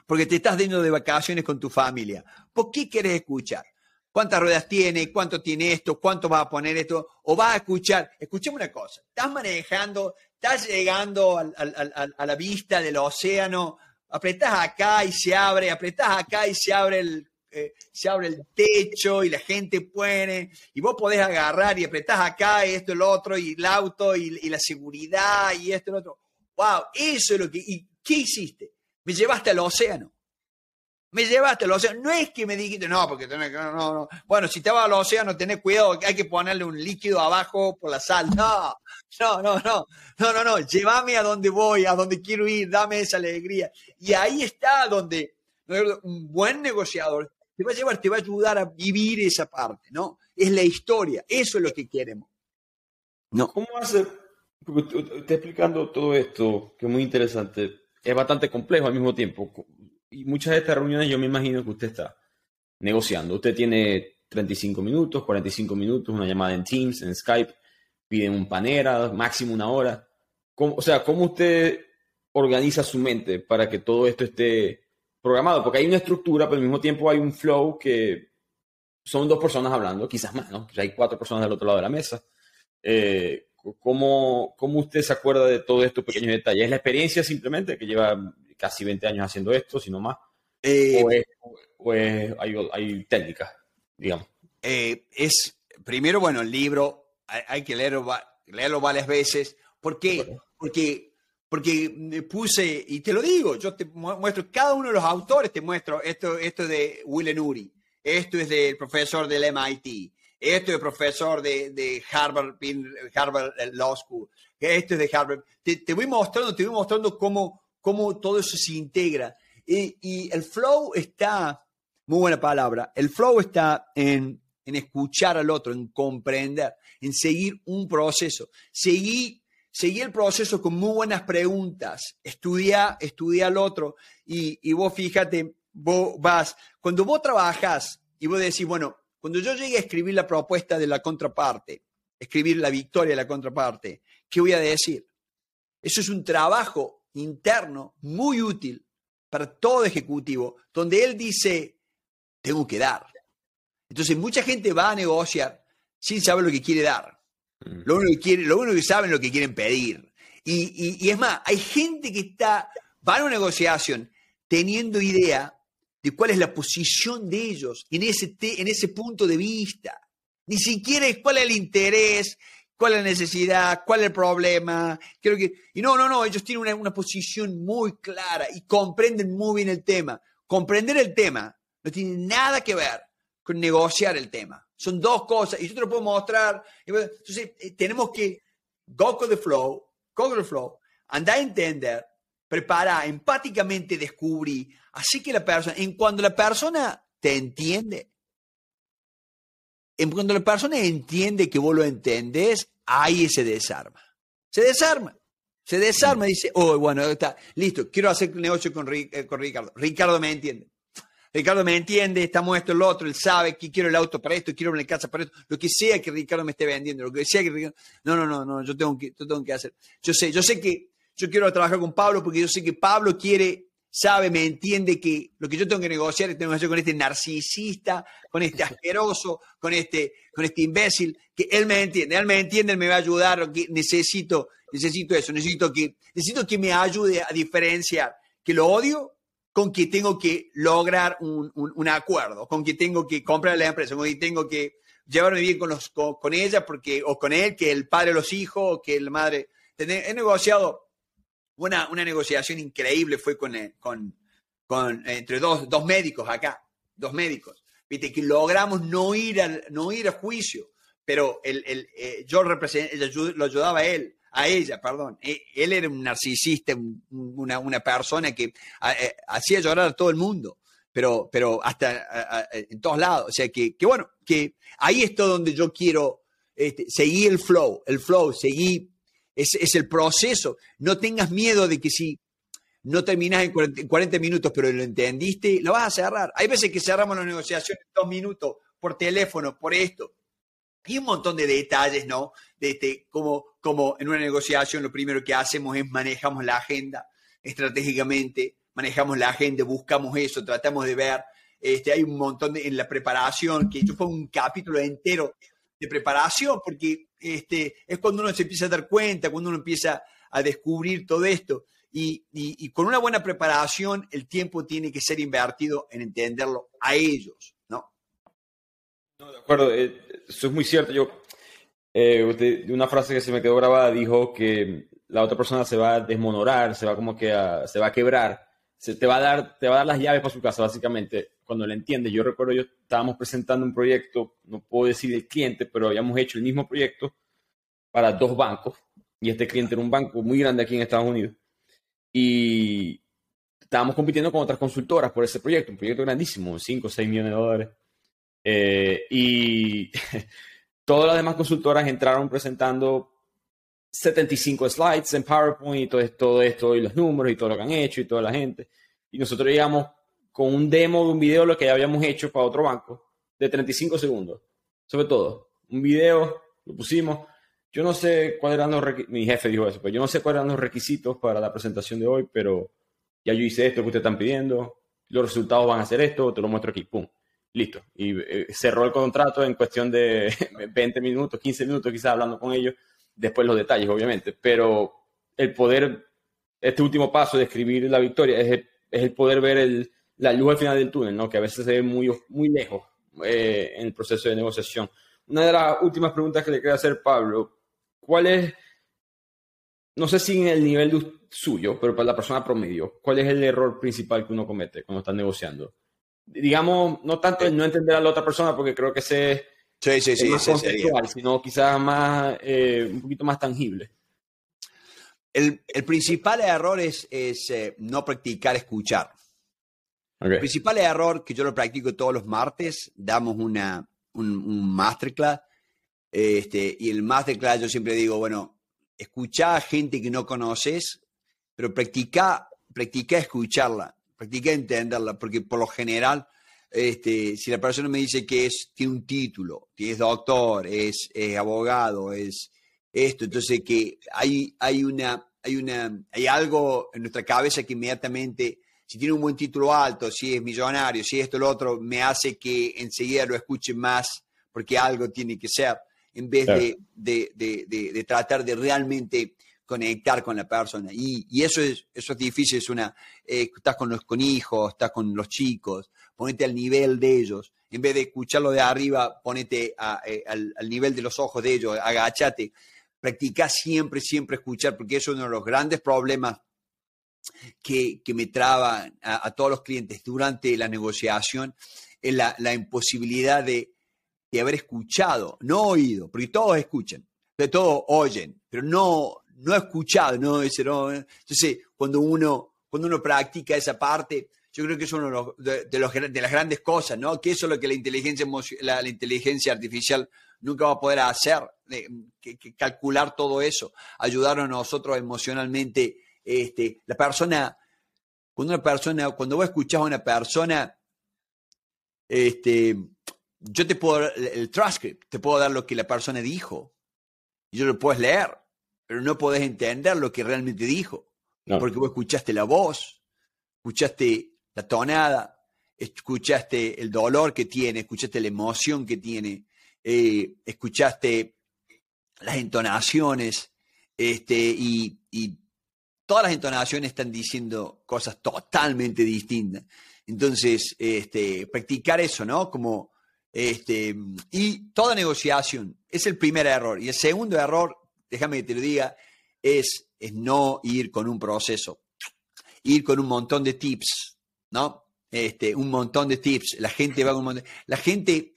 porque te estás dando de vacaciones con tu familia, ¿por qué quieres escuchar? ¿Cuántas ruedas tiene? ¿Cuánto tiene esto? ¿Cuánto va a poner esto? O vas a escuchar, escuchame una cosa, estás manejando, estás llegando a la vista del océano, apretás acá y se abre, apretás acá y se abre el eh, se abre el techo y la gente pone, y vos podés agarrar y apretás acá y esto y lo otro, y el auto y, la seguridad y esto y lo otro. ¡Wow! Eso es lo que... ¿Y qué hiciste? Me llevaste al océano. Me llevaste al océano. No es que me dijiste, no, porque tenés que... No, no. Bueno, si te vas al océano, tenés cuidado, hay que ponerle un líquido abajo por la sal. No, no, no, no. No, no, no. Llévame a donde voy, a donde quiero ir, dame esa alegría. Y ahí está donde un buen negociador te va a llevar, te va a ayudar a vivir esa parte, ¿no? Es la historia, eso es lo que queremos. No. ¿Cómo hace? Porque usted explicando todo esto, que es muy interesante, es bastante complejo al mismo tiempo. Y muchas de estas reuniones yo me imagino que usted está negociando. Usted tiene 35 minutos, 45 minutos, una llamada en Teams, en Skype, piden un panera, máximo una hora. o sea, ¿cómo usted organiza su mente para que todo esto esté programado, porque hay una estructura, pero al mismo tiempo hay un flow que son dos personas hablando, quizás más, ¿no? Hay cuatro personas del otro lado de la mesa. Eh, ¿cómo, ¿Cómo usted se acuerda de todos estos pequeños detalles? ¿Es la experiencia simplemente que lleva casi 20 años haciendo esto, sino más? Eh, ¿O, es, hay, hay técnicas, digamos? Eh, es, primero, bueno, el libro hay, que leerlo, leerlo varias veces. ¿Por qué? Porque porque puse, y te lo digo, yo te muestro cada uno de los autores, te muestro esto, esto es de Will Nuri, esto es del profesor del MIT, esto es profesor de, de Harvard, Harvard Law School, esto es de Harvard. Te, voy mostrando, te voy mostrando cómo, cómo todo eso se integra. Y, y, el flow está, muy buena palabra, el flow está en, en escuchar al otro, en comprender, en seguir un proceso, seguir seguí el proceso con muy buenas preguntas, estudia, estudia al otro y, vos fíjate, vos vas, cuando vos trabajas y vos decís, bueno, cuando yo llegue a escribir la propuesta de la contraparte, escribir la victoria de la contraparte, ¿qué voy a decir? Eso es un trabajo interno muy útil para todo ejecutivo, donde él dice, tengo que dar. Entonces, mucha gente va a negociar sin saber lo que quiere dar. Mm. Lo único que, quieren, lo único que saben es lo que quieren pedir. Y, es más, hay gente que está, va a una negociación teniendo idea de cuál es la posición de ellos en ese, en ese punto de vista. Ni siquiera es cuál es el interés, cuál es la necesidad, cuál es el problema. Creo que, y no, no, no, ellos tienen una, una posición muy clara y comprenden muy bien el tema. Comprender el tema no tiene nada que ver con negociar el tema. Son dos cosas y yo te lo puedo mostrar. Entonces, eh, tenemos que go con the flow, go con the flow, andar a entender, preparar, empáticamente descubrir. Así que la persona, en cuando la persona te entiende, en cuando la persona entiende que vos lo entendés, ahí se desarma. Se desarma. Se desarma dice, oh, bueno, está, listo, quiero hacer negocio con, eh, con Ricardo. Ricardo me entiende. Ricardo me entiende, estamos esto, lo otro, él sabe que quiero el auto para esto, quiero una casa para esto, lo que sea que Ricardo me esté vendiendo, lo que sea que Ricardo... No, no, no, no, yo tengo que, yo tengo que hacer. Yo sé, yo sé que yo quiero trabajar con Pablo porque yo sé que Pablo quiere, sabe, me entiende que lo que yo tengo que negociar es tengo que hacer con este narcisista, con este asqueroso, con este, con este imbécil, que él me entiende, él me entiende, él me va a ayudar, necesito, necesito eso, necesito que, necesito que me ayude a diferenciar que lo odio con que tengo que lograr un, acuerdo, con que tengo que comprar la empresa, con que tengo que llevarme bien con, los, con, ella porque, o con él, que el padre los hijos, que la madre. He negociado una, una negociación increíble, fue con, eh, con, con entre dos, dos médicos acá, dos médicos. Viste, que logramos no ir, al, no ir a juicio, pero el, el, eh, yo lo ayudaba a él a ella, perdón. E, él era un narcisista, una, una persona que eh, hacía llorar a todo el mundo, pero, pero hasta en todos lados. O sea que, que, bueno, que ahí es todo donde yo quiero, este, seguí el flow, el flow, seguí, es, es el proceso. No tengas miedo de que si no terminas en 40, minutos, pero lo entendiste, lo vas a cerrar. Hay veces que cerramos la negociación en dos minutos, por teléfono, por esto. Y un montón de detalles, ¿no? De este, como, como en una negociación lo primero que hacemos es manejamos la agenda estratégicamente, manejamos la agenda, buscamos eso, tratamos de ver. Este, hay un montón de, en la preparación, que esto fue un capítulo entero de preparación, porque este, es cuando uno se empieza a dar cuenta, cuando uno empieza a descubrir todo esto. Y, con una buena preparación, el tiempo tiene que ser invertido en entenderlo a ellos, ¿no? No, de acuerdo, eh, eso es muy cierto. Yo, eh, una frase que se me quedó grabada dijo que la otra persona se va a desmonorar, se va como que se va a quebrar, se te va a dar, te va a dar las llaves para su casa, básicamente, cuando le entiendes. Yo recuerdo, yo estábamos presentando un proyecto, no puedo decir el cliente, pero habíamos hecho el mismo proyecto para dos bancos, y este cliente era un banco muy grande aquí en Estados Unidos y estábamos compitiendo con otras consultoras por ese proyecto, un proyecto grandísimo, 5 o 6 millones de dólares. Eh, y todas las demás consultoras entraron presentando 75 slides en PowerPoint y todo, todo esto, y los números y todo lo que han hecho y toda la gente. Y nosotros llegamos con un demo de un video lo que ya habíamos hecho para otro banco de 35 segundos. Sobre todo, un video, lo pusimos, yo no sé cuáles eran los requisitos, mi jefe dijo eso, pero yo no sé cuáles eran los requisitos para la presentación de hoy, pero ya yo hice esto que ustedes están pidiendo, los resultados van a ser esto, te lo muestro aquí, pum, listo. Y eh, cerró el contrato en cuestión de 20 minutos, 15 minutos quizás hablando con ellos, después los detalles, obviamente, pero el poder, este último paso de escribir la victoria es el, es el poder ver el, la luz al final del túnel, ¿no? que a veces se ve muy, muy lejos eh, en el proceso de negociación. Una de las últimas preguntas que le quería hacer, Pablo, ¿cuál es, no sé si en el nivel suyo, pero para la persona promedio, cuál es el error principal que uno comete cuando está negociando? Digamos, no tanto el no entender a la otra persona, porque creo que ese sí, sí, sí, es más sino quizás más, eh, un poquito más tangible. El, principal error es, eh, no practicar escuchar. El principal error que yo lo practico todos los martes, damos una, un, un masterclass este, y el masterclass yo siempre digo, bueno, escucha a gente que no conoces, pero practica, practica escucharla, practica entenderla, porque por lo general, este, si la persona me dice que es, tiene un título, que es doctor, es, abogado, es esto, entonces que hay, hay, una, hay, una, hay algo en nuestra cabeza que inmediatamente, si tiene un buen título alto, si es millonario, si esto, lo otro, me hace que enseguida lo escuche más porque algo tiene que ser en vez de, tratar de realmente conectar con la persona. Y, eso, es, eso es difícil, es una, eh, estás con los con hijos, estás con los chicos, ponete al nivel de ellos. En vez de escucharlo de arriba, ponete eh, al, nivel de los ojos de ellos, agachate. Practica siempre, siempre escuchar, porque eso es uno de los grandes problemas que, me traban a, todos los clientes durante la negociación, es la imposibilidad de, de haber escuchado, no oído, porque todos escuchan, de todos oyen, pero no, no escuchado, no, no. Entonces, cuando uno, cuando uno practica esa parte, yo creo que es uno de, los, de, las grandes cosas, ¿no? Que eso es lo que la inteligencia, la, inteligencia artificial nunca va a poder hacer, que, calcular todo eso, ayudarnos a nosotros emocionalmente. Este, la persona, cuando una persona, cuando vos escuchás a una persona, este, yo te puedo dar el transcript, te puedo dar lo que la persona dijo. Y yo lo puedes leer, pero no podés entender lo que realmente dijo. Porque vos escuchaste la voz, escuchaste la tonada, escuchaste el dolor que tiene, escuchaste la emoción que tiene, eh, escuchaste las entonaciones, este, y, todas las entonaciones están diciendo cosas totalmente distintas. Entonces, este, practicar eso, ¿no? Como este, y toda negociación es el primer error. Y el segundo error, déjame que te lo diga, es, es no ir con un proceso, ir con un montón de tips, ¿no? Este, un montón de tips. La gente va con un montón. La gente,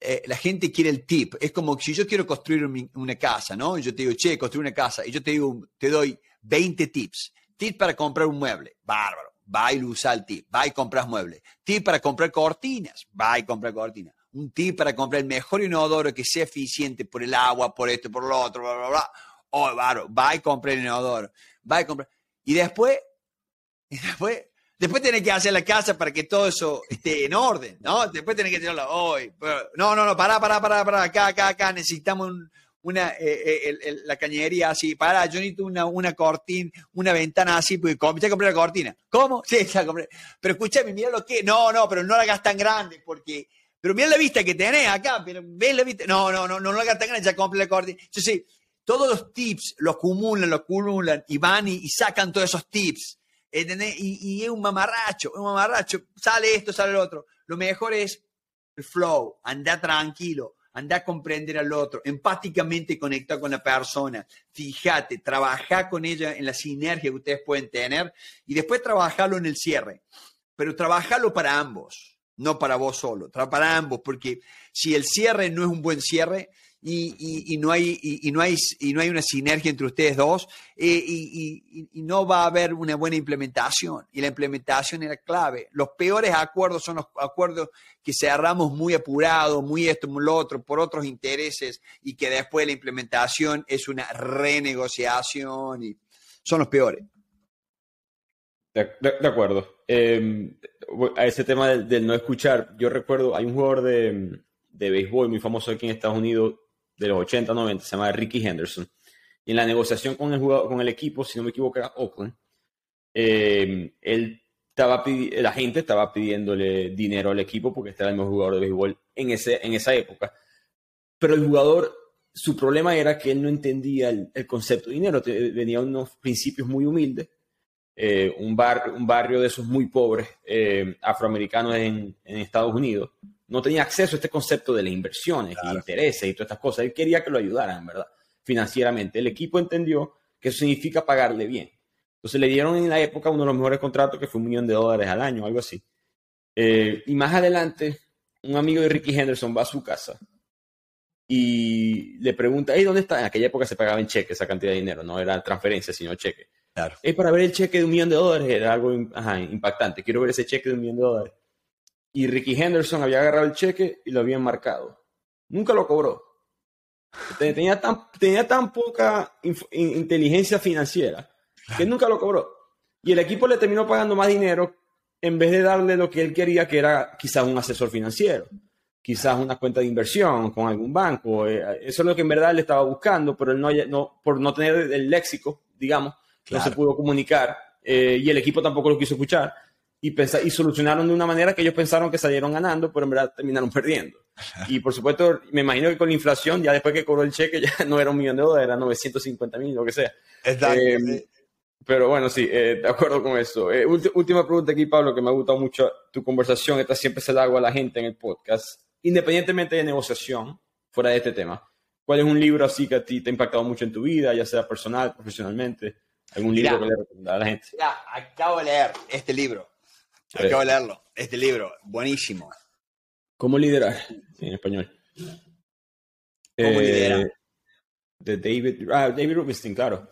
eh, la gente quiere el tip. Es como si yo quiero construir una casa, ¿no? Y yo te digo, che, construir una casa. Y yo te digo, te doy 20 tips. Tips para comprar un mueble. Bárbaro va y usa el tip, va y compras muebles. Tip para comprar cortinas, va y compra cortinas. un tip para comprar el mejor inodoro que sea eficiente por el agua, por esto, por lo otro, bla, bla, bla. Oh, varo, va y compra el inodoro, va y compra. Y después, y después, después tenés que hacer la casa para que todo eso esté en orden, ¿no? Después tenés que tirarlo hoy. No, no, no, pará, pará, pará, pará, acá, acá, acá, necesitamos una, eh, eh, la cañería así, pará, yo necesito una, una cortina, una ventana así, porque ya compré la cortina. ¿Cómo? Sí, ya compré. Pero escúchame, mira lo que, no, no, pero no la hagas tan grande, porque pero mira la vista que tenés acá, pero ves la vista. No, no, no, no lo hagas tan grande, ya compré la cortina. Entonces, todos los tips los acumulan, los acumulan y van y, sacan todos esos tips. Y, es un mamarracho, un mamarracho. Sale esto, sale el otro. Lo mejor es el flow, anda tranquilo, anda a comprender al otro, empáticamente conectar con la persona. Fíjate, trabaja con ella en la sinergia que ustedes pueden tener y después trabajarlo en el cierre. Pero trabajarlo para ambos, no para vos solo, para ambos, porque si el cierre no es un buen cierre, y, no hay, y, no hay, y no hay una sinergia entre ustedes dos eh, y, no va a haber una buena implementación. Y la implementación es la clave. Los peores acuerdos son los acuerdos que cerramos muy apurados, muy esto, muy lo otro, por otros intereses y que después la implementación es una renegociación y son los peores. De, acuerdo. Em, a ese tema del, no escuchar, yo recuerdo, hay un jugador de, de béisbol muy famoso aquí en Estados Unidos de los 80, 90, se llama Ricky Henderson. Y en la negociación con el, jugador, con el equipo, si no me equivoco, era Oakland, eh, estaba la gente estaba pidiéndole dinero al equipo porque este era el mejor jugador de béisbol en, ese, en esa época. Pero el jugador, su problema era que él no entendía el, concepto de dinero, venía unos principios muy humildes, eh, un, bar, un barrio de esos muy pobres eh, afroamericanos en Estados Unidos, no tenía acceso a este concepto de las inversiones y intereses y todas estas cosas. Él quería que lo ayudaran, ¿verdad? Financieramente. El equipo entendió que eso significa pagarle bien. Entonces le dieron en la época uno de los mejores contratos que fue un millón de dólares al año, algo así. Eh, y más adelante, un amigo de Ricky Henderson va a su casa y le pregunta, hey, ¿dónde está? En aquella época se pagaba en cheque esa cantidad de dinero, no era transferencia, sino cheque. Claro. Es para ver el cheque de un millón de dólares, era algo impactante. Quiero ver ese cheque de un millón de dólares y Ricky Henderson había agarrado el cheque y lo había marcado. Nunca lo cobró. Tenía tan, tenía tan poca inteligencia financiera que nunca lo cobró. Y el equipo le terminó pagando más dinero en vez de darle lo que él quería, que era quizás un asesor financiero, quizás una cuenta de inversión con algún banco. Eh, eso es lo que en verdad él estaba buscando, pero él no, no por no tener el léxico, digamos, no se pudo comunicar eh, y el equipo tampoco lo quiso escuchar y, y solucionaron de una manera que ellos pensaron que salieron ganando, pero en verdad terminaron perdiendo. Y por supuesto, me imagino que con la inflación, ya después que cobró el cheque, ya no era un millón de dólares, era 950 mil, lo que sea. Exacto. Eh, pero bueno, sí, eh, de acuerdo con eso. Eh, última pregunta aquí, Pablo, que me ha gustado mucho tu conversación. Esta siempre se la hago a la gente en el podcast. Independientemente de negociación, fuera de este tema, ¿cuál es un libro así que a ti te ha impactado mucho en tu vida, ya sea personal, profesionalmente? ¿Algún libro que le recomienda a la gente? Ya, acabo de leer este libro. Acabo de leerlo. Este libro, buenísimo. ¿Cómo liderar? En español. ¿Cómo liderar? Eh, de David, ah, David Rubinstein, claro.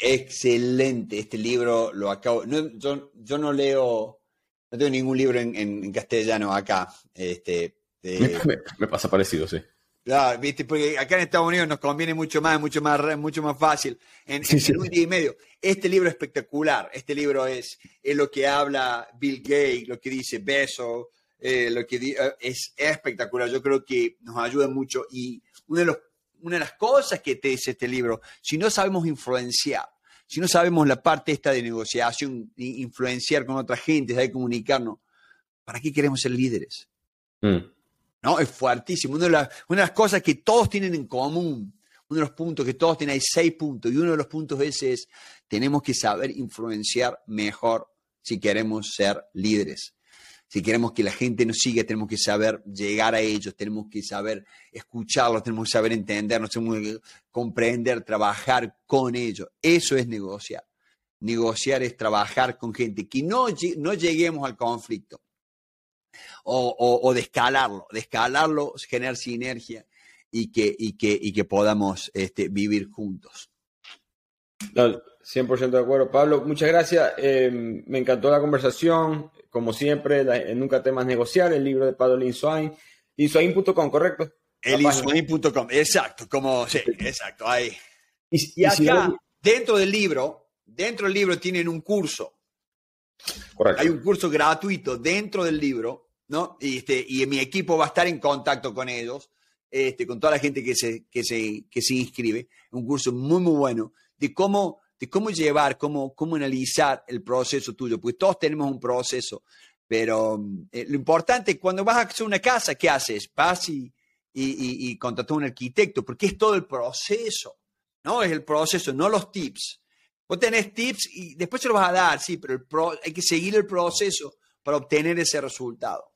Excelente. Este libro lo acabo. yo, yo, no leo, no tengo ningún libro en, castellano acá. Este, me, pasa parecido, sí. Claro, viste, porque acá en Estados Unidos nos conviene mucho más, mucho más, mucho más fácil. En, un día y medio. Este libro es espectacular. Este libro es, es lo que habla Bill Gates, lo que dice Beso, eh, lo que eh, es, espectacular. Yo creo que nos ayuda mucho. Y de, los, una de las cosas que te dice este libro, si no sabemos influenciar, si no sabemos la parte esta de negociación, influenciar con otra gente, de comunicarnos, ¿para qué queremos ser líderes? Mm. ¿No? Es fuertísimo. Una de, las, cosas que todos tienen en común, uno de los puntos que todos tienen, hay seis puntos, y uno de los puntos ese es, tenemos que saber influenciar mejor si queremos ser líderes. Si queremos que la gente nos siga, tenemos que saber llegar a ellos, tenemos que saber escucharlos, tenemos que saber entendernos, tenemos que comprender, trabajar con ellos. Eso es negociar. Negociar es trabajar con gente, que no lleguemos al conflicto o, o, de escalarlo, de escalarlo, generar sinergia y que, y que, y que podamos este, vivir juntos. 100% de acuerdo. Pablo, muchas gracias. Eh, me encantó la conversación. Como siempre, Nunca temas negociar, el libro de Pablo Lin Isuain.com, ¿correcto? Elisuain.com, exacto, como, sí, exacto, ahí. Y, acá, dentro del libro, dentro del libro tienen un curso. Correcto. Hay un curso gratuito dentro del libro, ¿no? Y, este, y mi equipo va a estar en contacto con ellos, este, con toda la gente que se, que se, que se inscribe. Un curso muy, muy bueno de cómo, de cómo llevar, cómo, cómo analizar el proceso tuyo, porque todos tenemos un proceso, pero eh, lo importante, cuando vas a hacer una casa, ¿qué haces? Vas y, y, y, a un arquitecto, porque es todo el proceso, ¿no? Es el proceso, no los tips. Vos tenés tips y después se los vas a dar, sí, pero hay que seguir el proceso para obtener ese resultado.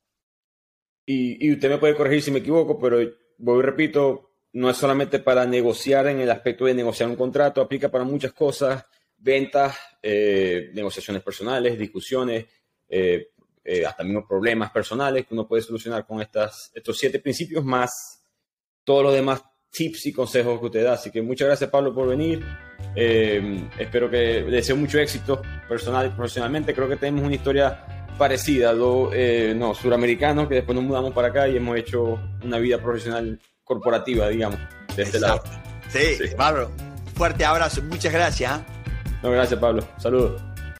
Y, y usted me puede corregir si me equivoco, pero voy y repito, no es solamente para negociar en el aspecto de negociar un contrato, aplica para muchas cosas, ventas, eh, negociaciones personales, discusiones, eh, eh, hasta mismos problemas personales que uno puede solucionar con estas, estos siete principios más todos los demás tips y consejos que usted da. Así que muchas gracias Pablo por venir. espero que le deseo mucho éxito personal y profesionalmente. Creo que tenemos una historia parecida, dos no, suramericanos que después nos mudamos para acá y hemos hecho una vida profesional corporativa, digamos, de este lado. Sí, Pablo, fuerte abrazo, muchas gracias. ¿ah? No, gracias Pablo, saludos.